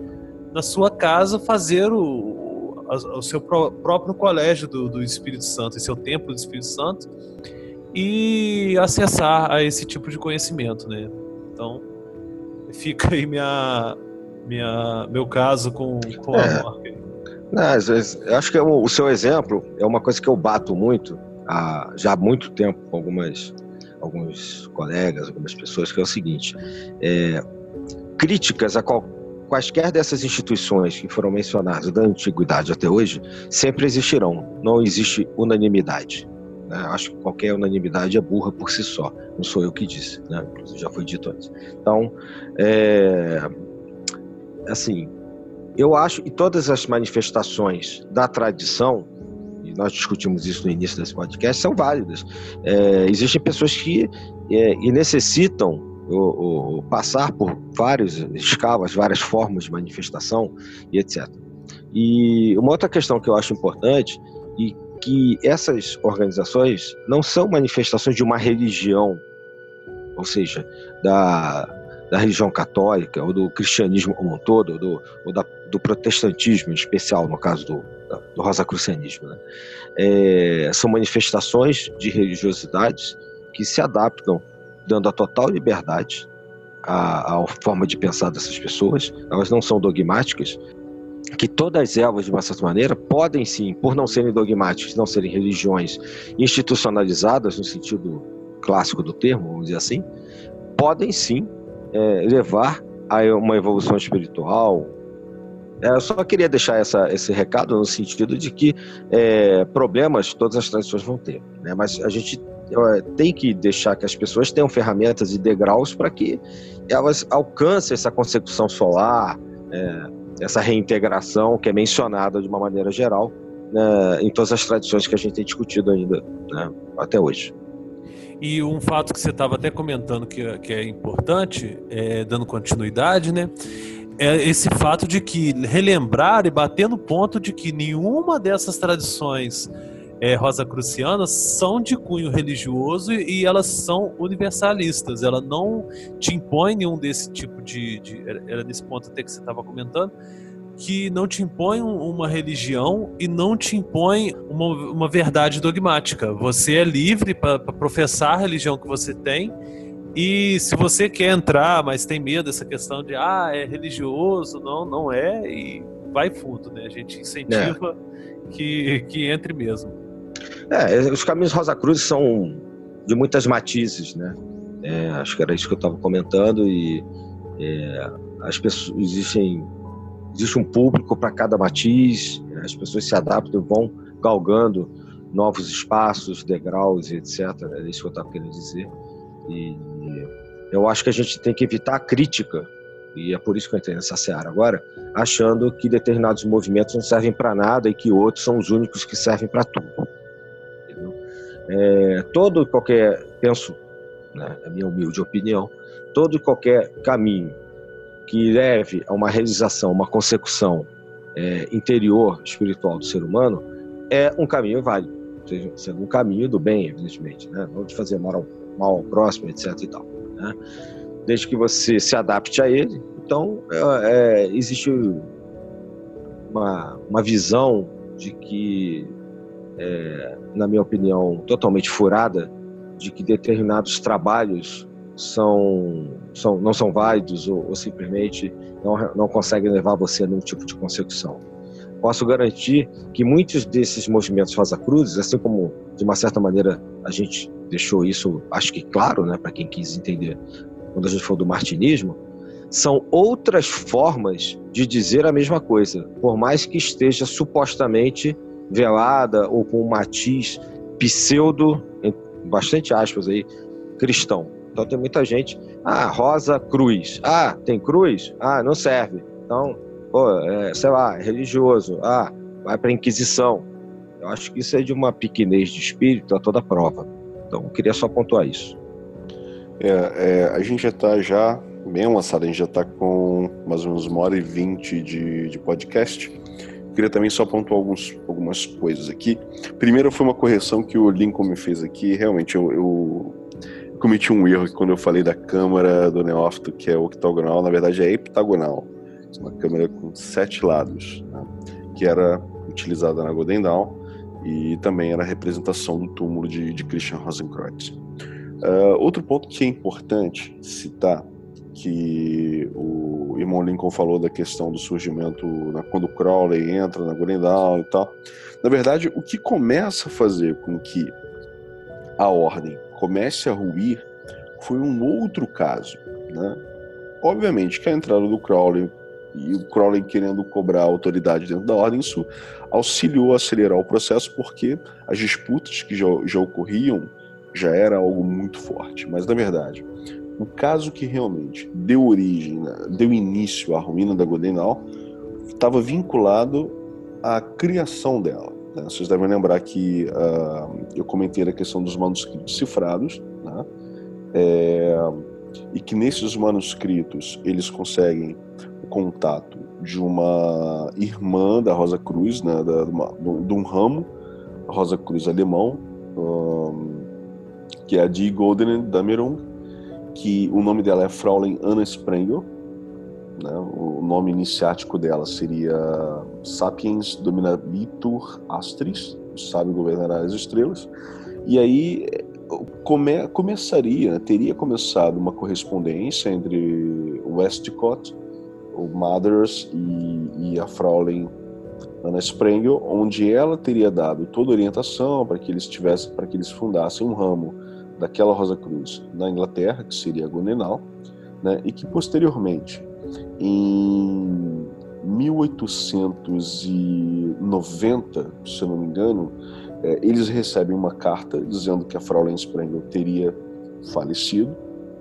na sua casa, fazer o, o seu próprio colégio do, do Espírito Santo, seu templo do Espírito Santo, e acessar a esse tipo de conhecimento, né? Então, fica aí minha, minha, meu caso com, com é. a marca. Não, eu acho que é o, o, seu exemplo é uma coisa que eu bato muito há, já há muito tempo com algumas, alguns colegas, algumas pessoas, que é o seguinte: é, críticas a qualquer quaisquer dessas instituições que foram mencionadas da antiguidade até hoje sempre existirão. Não existe unanimidade. Né? Acho que qualquer unanimidade é burra por si só. Não sou eu que disse, né? Já foi dito antes. Então, é... assim, eu acho que todas as manifestações da tradição e nós discutimos isso no início desse podcast, são válidas. É, existem pessoas que é, necessitam o, o, passar por várias escalas, várias formas de manifestação e etc. E uma outra questão que eu acho importante e que essas organizações não são manifestações de uma religião, ou seja, da, da religião católica ou do cristianismo como um todo, ou do, ou da, do protestantismo em especial, no caso do, do rosacrucianismo. Né? É, são manifestações de religiosidades que se adaptam dando a total liberdade à, à forma de pensar dessas pessoas. Elas não são dogmáticas, que todas elas, de uma certa maneira, podem sim, por não serem dogmáticas, não serem religiões institucionalizadas, no sentido clássico do termo, vamos dizer assim, podem sim é, levar a uma evolução espiritual. É, eu só queria deixar essa, esse recado no sentido de que é, problemas todas as tradições vão ter, né? mas a gente tem que deixar que as pessoas tenham ferramentas e degraus para que elas alcancem essa consecução solar, é, essa reintegração que é mencionada de uma maneira geral né, em todas as tradições que a gente tem discutido ainda né, até hoje. E um fato que você estava até comentando que, que é importante, é, dando continuidade, né? É esse fato de que relembrar e bater no ponto de que nenhuma dessas tradições é, Crucianas são de cunho religioso e elas são universalistas. Ela não te impõe nenhum desse tipo de. de era nesse ponto até que você estava comentando, que não te impõe uma religião e não te impõe uma, uma verdade dogmática. Você é livre para professar a religião que você tem. E se você quer entrar, mas tem medo dessa questão de ah, é religioso, não, não é, e vai fundo, né? A gente incentiva. É que, que entre mesmo. É, os caminhos Rosa Cruz são de muitas matizes, né? É, acho que era isso que eu estava comentando e é, as pessoas existem existe um público para cada matiz, as pessoas se adaptam, vão galgando novos espaços, degraus, etc. É isso que eu estava querendo dizer. E eu acho que a gente tem que evitar a crítica e é por isso que eu entrei nessa seara agora, achando que determinados movimentos não servem para nada e que outros são os únicos que servem para tudo. É, todo e qualquer, penso, né, a minha humilde opinião, todo e qualquer caminho que leve a uma realização, uma consecução é, interior espiritual do ser humano é um caminho válido, seja, sendo um caminho do bem, evidentemente, né? não de fazer mal ao, mal ao próximo, etc. E tal, né? Desde que você se adapte a ele. Então, é, é, existe uma, uma visão de que é, na minha opinião, totalmente furada de que determinados trabalhos são, são não são válidos ou, ou simplesmente não, não conseguem levar você a nenhum tipo de consecução. Posso garantir que muitos desses movimentos Rosa Cruzes, assim como de uma certa maneira a gente deixou isso, acho que claro, né, para quem quis entender, quando a gente falou do martinismo, são outras formas de dizer a mesma coisa, por mais que esteja supostamente velada ou com um matiz pseudo, bastante aspas aí, cristão. Então tem muita gente, ah, rosa cruz. Ah, tem cruz? Ah, não serve. Então, pô, é, sei lá, é religioso. Ah, vai para Inquisição. Eu acho que isso é de uma pequenez de espírito a toda prova. Então, queria só pontuar isso. É, é, a gente já está já bem avançado, a gente já está com mais ou menos uma hora e vinte de, de podcast. Queria também só pontuar alguns, algumas coisas aqui. Primeiro foi uma correção que o Lincoln me fez aqui. Realmente, eu, eu, cometi um erro quando eu falei da câmera do neófito, que é octogonal. Na verdade, é heptagonal. É uma câmera com sete lados, né? que era utilizada na Golden Dawn e também era a representação do túmulo de, de Christian Rosenkreuz. Uh, outro ponto que é importante citar que o irmão Lincoln falou da questão do surgimento né, quando o Crowley entra na Grendel e tal. Na verdade, o que começa a fazer com que a ordem comece a ruir foi um outro caso, né? Obviamente que a entrada do Crowley e o Crowley querendo cobrar autoridade dentro da ordem, isso auxiliou a acelerar o processo porque as disputas que já, já ocorriam já era algo muito forte. Mas na verdade, o caso que realmente deu origem, né, deu início à ruína da Godenal, estava vinculado à criação dela. Né? Vocês devem lembrar que uh, eu comentei a questão dos manuscritos cifrados, né? é, e que nesses manuscritos eles conseguem o contato de uma irmã da Rosa Cruz, né, da, de um ramo, Rosa Cruz alemão, um, que é a de Goldenen Damerung, que o nome dela é Fraulein Anna Sprengel, né? o nome iniciático dela seria Sapiens Dominabitur Astris, o sábio governará as estrelas, e aí come, começaria, teria começado uma correspondência entre Westcott, o Mothers e, e a Fraulein Anna Sprengel, onde ela teria dado toda a orientação para que eles tivessem, para que eles fundassem um ramo daquela Rosa Cruz na Inglaterra, que seria Gonenal, né, e que posteriormente, em 1890, se eu não me engano, é, eles recebem uma carta dizendo que a Fraulein Sprengel teria falecido,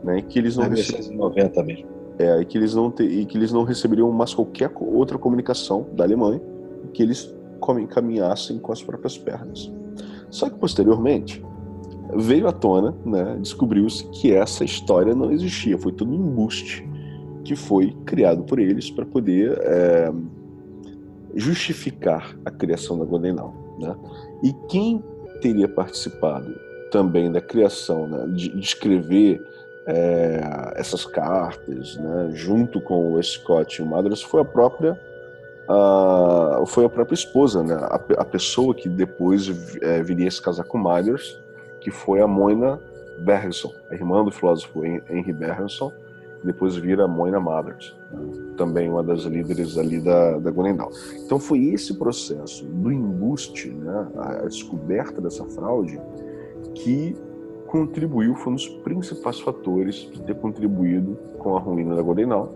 né, e que eles não 1990 mesmo. É, e que eles não te, e que eles não receberiam mais qualquer outra comunicação da Alemanha, que eles caminhassem com as próprias pernas. Só que posteriormente, veio à tona, né, descobriu-se que essa história não existia, foi tudo um embuste que foi criado por eles para poder é, justificar a criação da Golden. Né? E quem teria participado também da criação, né, de, de escrever é, essas cartas, né, junto com o Scott e o Madras, foi a própria a, foi a própria esposa, né, a, a pessoa que depois é, viria se casar com Madras, que foi a Moina Bergson, a irmã do filósofo Henry Bergson, depois vira Moina Mathers, também uma das líderes ali da, da Glendale. Então foi esse processo do embuste, né, a descoberta dessa fraude, que contribuiu, foi um dos principais fatores de ter contribuído com a ruína da Goldenal,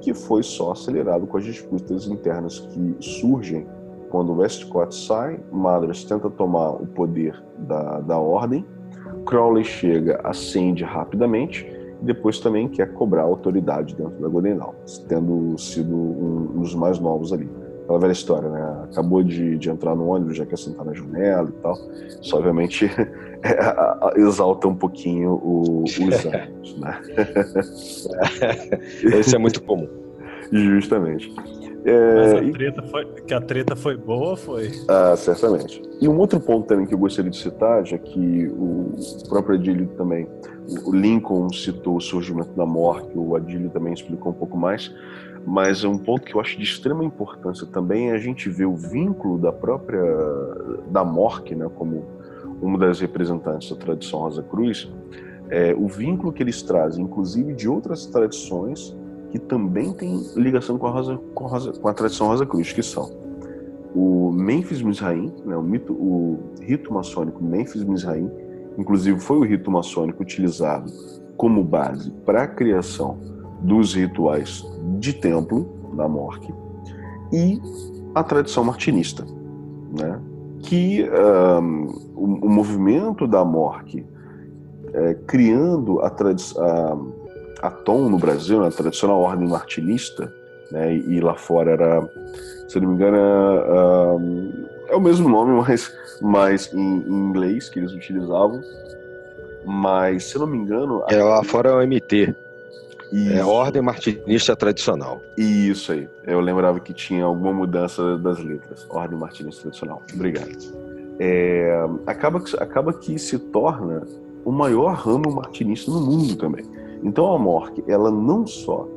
que foi só acelerado com as disputas internas que surgem quando Westcott sai, Madras tenta tomar o poder da, da ordem, Crowley chega, acende rapidamente, e depois também quer cobrar autoridade dentro da Goldenal, tendo sido um, um dos mais novos ali aquela velha história, né? Acabou de, de entrar no ônibus, já quer sentar na janela e tal. Isso, obviamente, é, exalta um pouquinho o, os anos, né? Esse é muito comum. Justamente. É, Mas a treta foi, que a treta foi boa, foi. Ah, certamente. E um outro ponto também que eu gostaria de citar, já que o próprio Adílio também, o Lincoln citou o surgimento da morte, o Adílio também explicou um pouco mais, mas um ponto que eu acho de extrema importância também é a gente ver o vínculo da própria da Mork, né, como uma das representantes da tradição Rosa Cruz, é, o vínculo que eles trazem, inclusive de outras tradições que também têm ligação com a, Rosa, com a, Rosa, com a tradição Rosa Cruz, que são o Memphis Mizraim, né, o, mito, o rito maçônico Memphis Mizraim, inclusive foi o rito maçônico utilizado como base para a criação dos rituais de templo da morte e a tradição martinista, né? que um, o, o, movimento da morte é, criando a, a, a Tom no Brasil, né, a tradicional ordem martinista, né, e, lá fora era, se não me engano, é, é o mesmo nome, mas, mas em, em, inglês que eles utilizavam. Mas, se não me engano. É, lá fora é o MT. Isso. É Ordem Martinista Tradicional. Isso aí. Eu lembrava que tinha alguma mudança das letras. Ordem Martinista Tradicional. Obrigado. É, acaba, que, acaba que se torna o maior ramo martinista no mundo também. Então a Mork, ela não só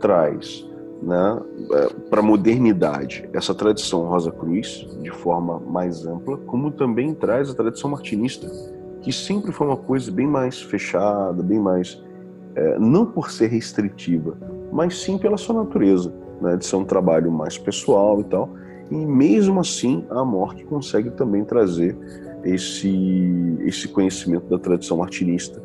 traz né, é, para a modernidade essa tradição Rosa Cruz de forma mais ampla, como também traz a tradição martinista, que sempre foi uma coisa bem mais fechada, bem mais é, não por ser restritiva, mas sim pela sua natureza, né, de ser um trabalho mais pessoal e tal. E mesmo assim, a morte consegue também trazer esse, esse conhecimento da tradição martinista,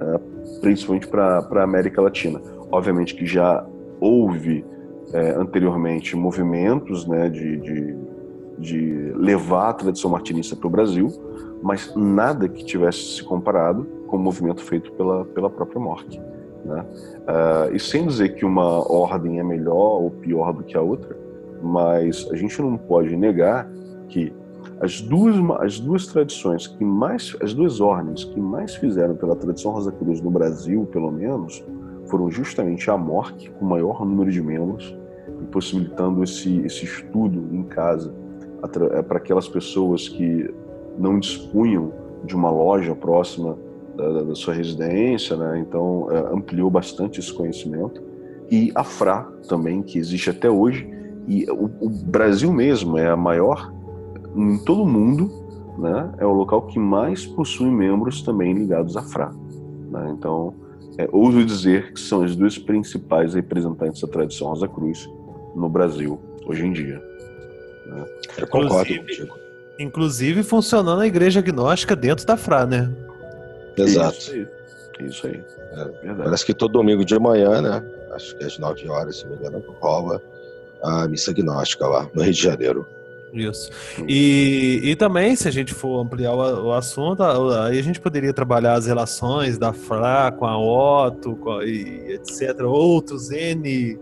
é, principalmente para a América Latina. Obviamente que já houve é, anteriormente movimentos né, de, de, de levar a tradição martinista para o Brasil, mas nada que tivesse se comparado com o movimento feito pela, pela própria morte. Né? Uh, e sem dizer que uma ordem é melhor ou pior do que a outra, mas a gente não pode negar que as duas, as duas tradições que mais, as duas ordens que mais fizeram pela tradição Rosa Cruz no Brasil, pelo menos, foram justamente a morte com o maior número de membros, e possibilitando esse, esse estudo em casa é, para aquelas pessoas que não dispunham de uma loja próxima da, da sua residência, né? então é, ampliou bastante esse conhecimento. E a FRA também, que existe até hoje, e o, o Brasil mesmo é a maior em todo o mundo, né? é o local que mais possui membros também ligados à FRA. Né? Então, é, ouso dizer que são as duas principais representantes da tradição Rosa Cruz no Brasil hoje em dia. Né? Eu concordo inclusive, contigo. Inclusive funcionando a igreja agnóstica dentro da FRA, né? Exato. Isso aí. Isso aí. É, parece que todo domingo de manhã, né? Acho que às 9 horas, se não me engano, rola a missa gnóstica lá no Rio de Janeiro. Isso. E, e também, se a gente for ampliar o, o, assunto, aí a gente poderia trabalhar as relações da FRA com a Otto, com a, e etc. Outros N.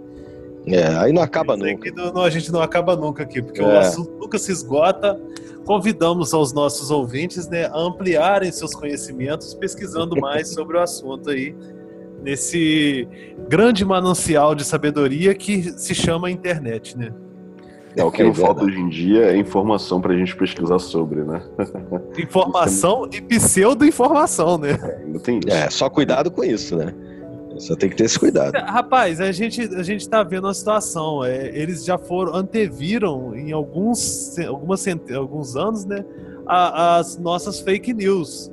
É, aí não acaba nunca. Não, a gente não acaba nunca aqui, porque é. o assunto nunca se esgota convidamos aos nossos ouvintes né, a ampliarem seus conhecimentos pesquisando mais sobre o assunto aí, nesse grande manancial de sabedoria que se chama internet, né? É, o que é não falta hoje em dia é informação para a gente pesquisar sobre, né? Informação e pseudo-informação, né? É, ainda tem isso. É, só cuidado com isso, né? Só tem que ter esse cuidado. Rapaz, a gente, a gente tá vendo a situação. É, eles já foram, anteviram em alguns, algumas, alguns anos, né? A, as nossas fake news.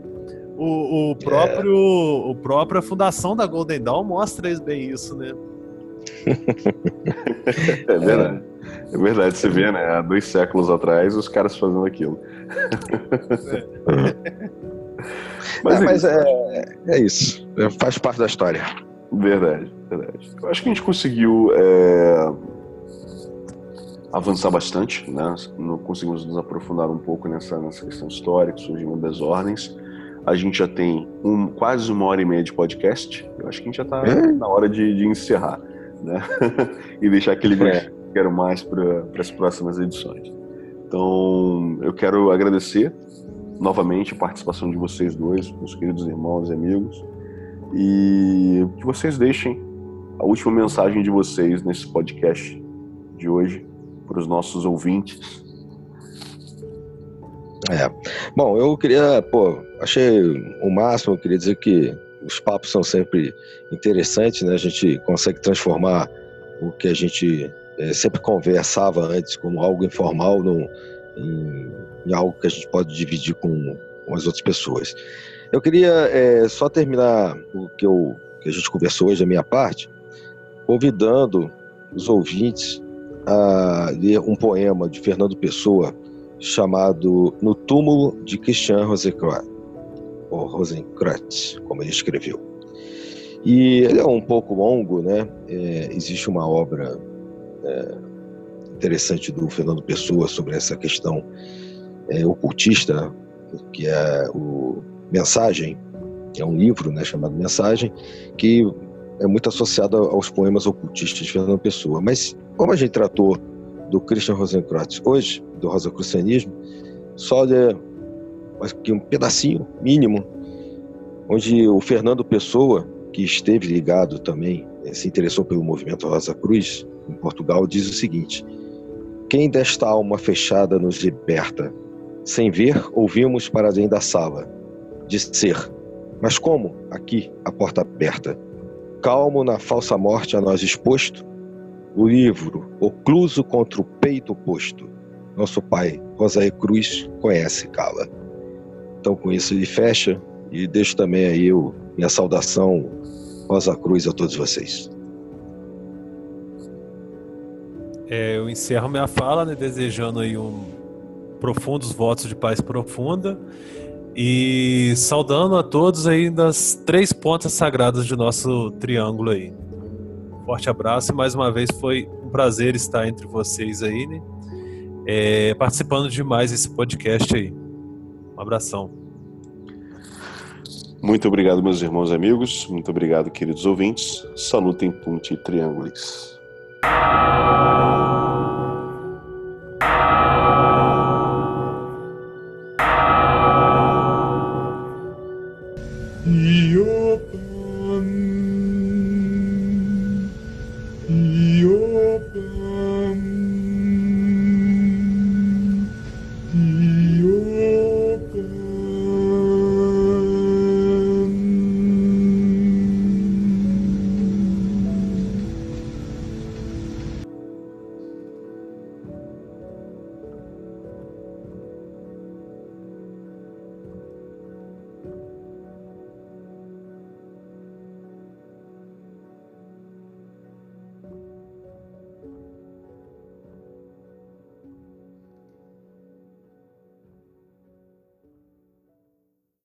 o, o próprio, é. o próprio a fundação da Golden Dawn mostra bem isso, né? é verdade. É verdade, você vê, né? Há dois séculos atrás, os caras fazendo aquilo. É. mas, é, mas é, é, isso. É, faz parte da história. Verdade, verdade. Eu acho que a gente conseguiu é, avançar bastante, né? Conseguimos nos aprofundar um pouco nessa, nessa questão histórica, surgimento das ordens. A gente já tem um, quase uma hora e meia de podcast. Eu acho que a gente já está é? na hora de, de encerrar, né? e deixar aquele é. Que quero mais para as próximas edições. Então, eu quero agradecer novamente a participação de vocês dois, meus queridos irmãos e amigos, e que vocês deixem a última mensagem de vocês nesse podcast de hoje para os nossos ouvintes é. Bom, eu queria, pô, achei o máximo, eu queria dizer que os papos são sempre interessantes, né? A gente consegue transformar o que a gente sempre conversava antes como algo informal em, em, algo que a gente pode dividir com, com as outras pessoas. Eu queria é, só terminar o que, eu, que a gente conversou hoje, a minha parte, convidando os ouvintes a ler um poema de Fernando Pessoa, chamado No Túmulo de Christian Rosenkreuz, ou Rosenkreuz, como ele escreveu. E ele é um pouco longo, né? É, existe uma obra é, interessante do Fernando Pessoa sobre essa questão é, ocultista, que é o Mensagem, que é um livro né, chamado Mensagem, que é muito associado aos poemas ocultistas de Fernando Pessoa. Mas como a gente tratou do Christian Rosenkreuz hoje, do rosacrucianismo, só aqui um pedacinho mínimo, onde o Fernando Pessoa, que esteve ligado também, eh, se interessou pelo movimento Rosa Cruz em Portugal, diz o seguinte: Quem desta alma fechada nos liberta? Sem ver, ouvimos para além da sala, de ser. Mas como? Aqui, a porta aberta. Calmo na falsa morte a nós exposto, o livro Ocluso contra o Peito Posto. Nosso pai, Rosaé Cruz, conhece Cala. Então, com isso, ele fecha e deixo também aí o, minha saudação, Rosa Cruz, a todos vocês. É, eu encerro minha fala, né, desejando aí um profundos votos de paz profunda e saudando a todos aí das três pontas sagradas de nosso triângulo aí. Forte abraço e mais uma vez foi um prazer estar entre vocês aí, né? É, participando de mais esse podcast aí. Um abração. Muito obrigado, meus irmãos e amigos. Muito obrigado, queridos ouvintes. Salutem punti triângulos. Thank you.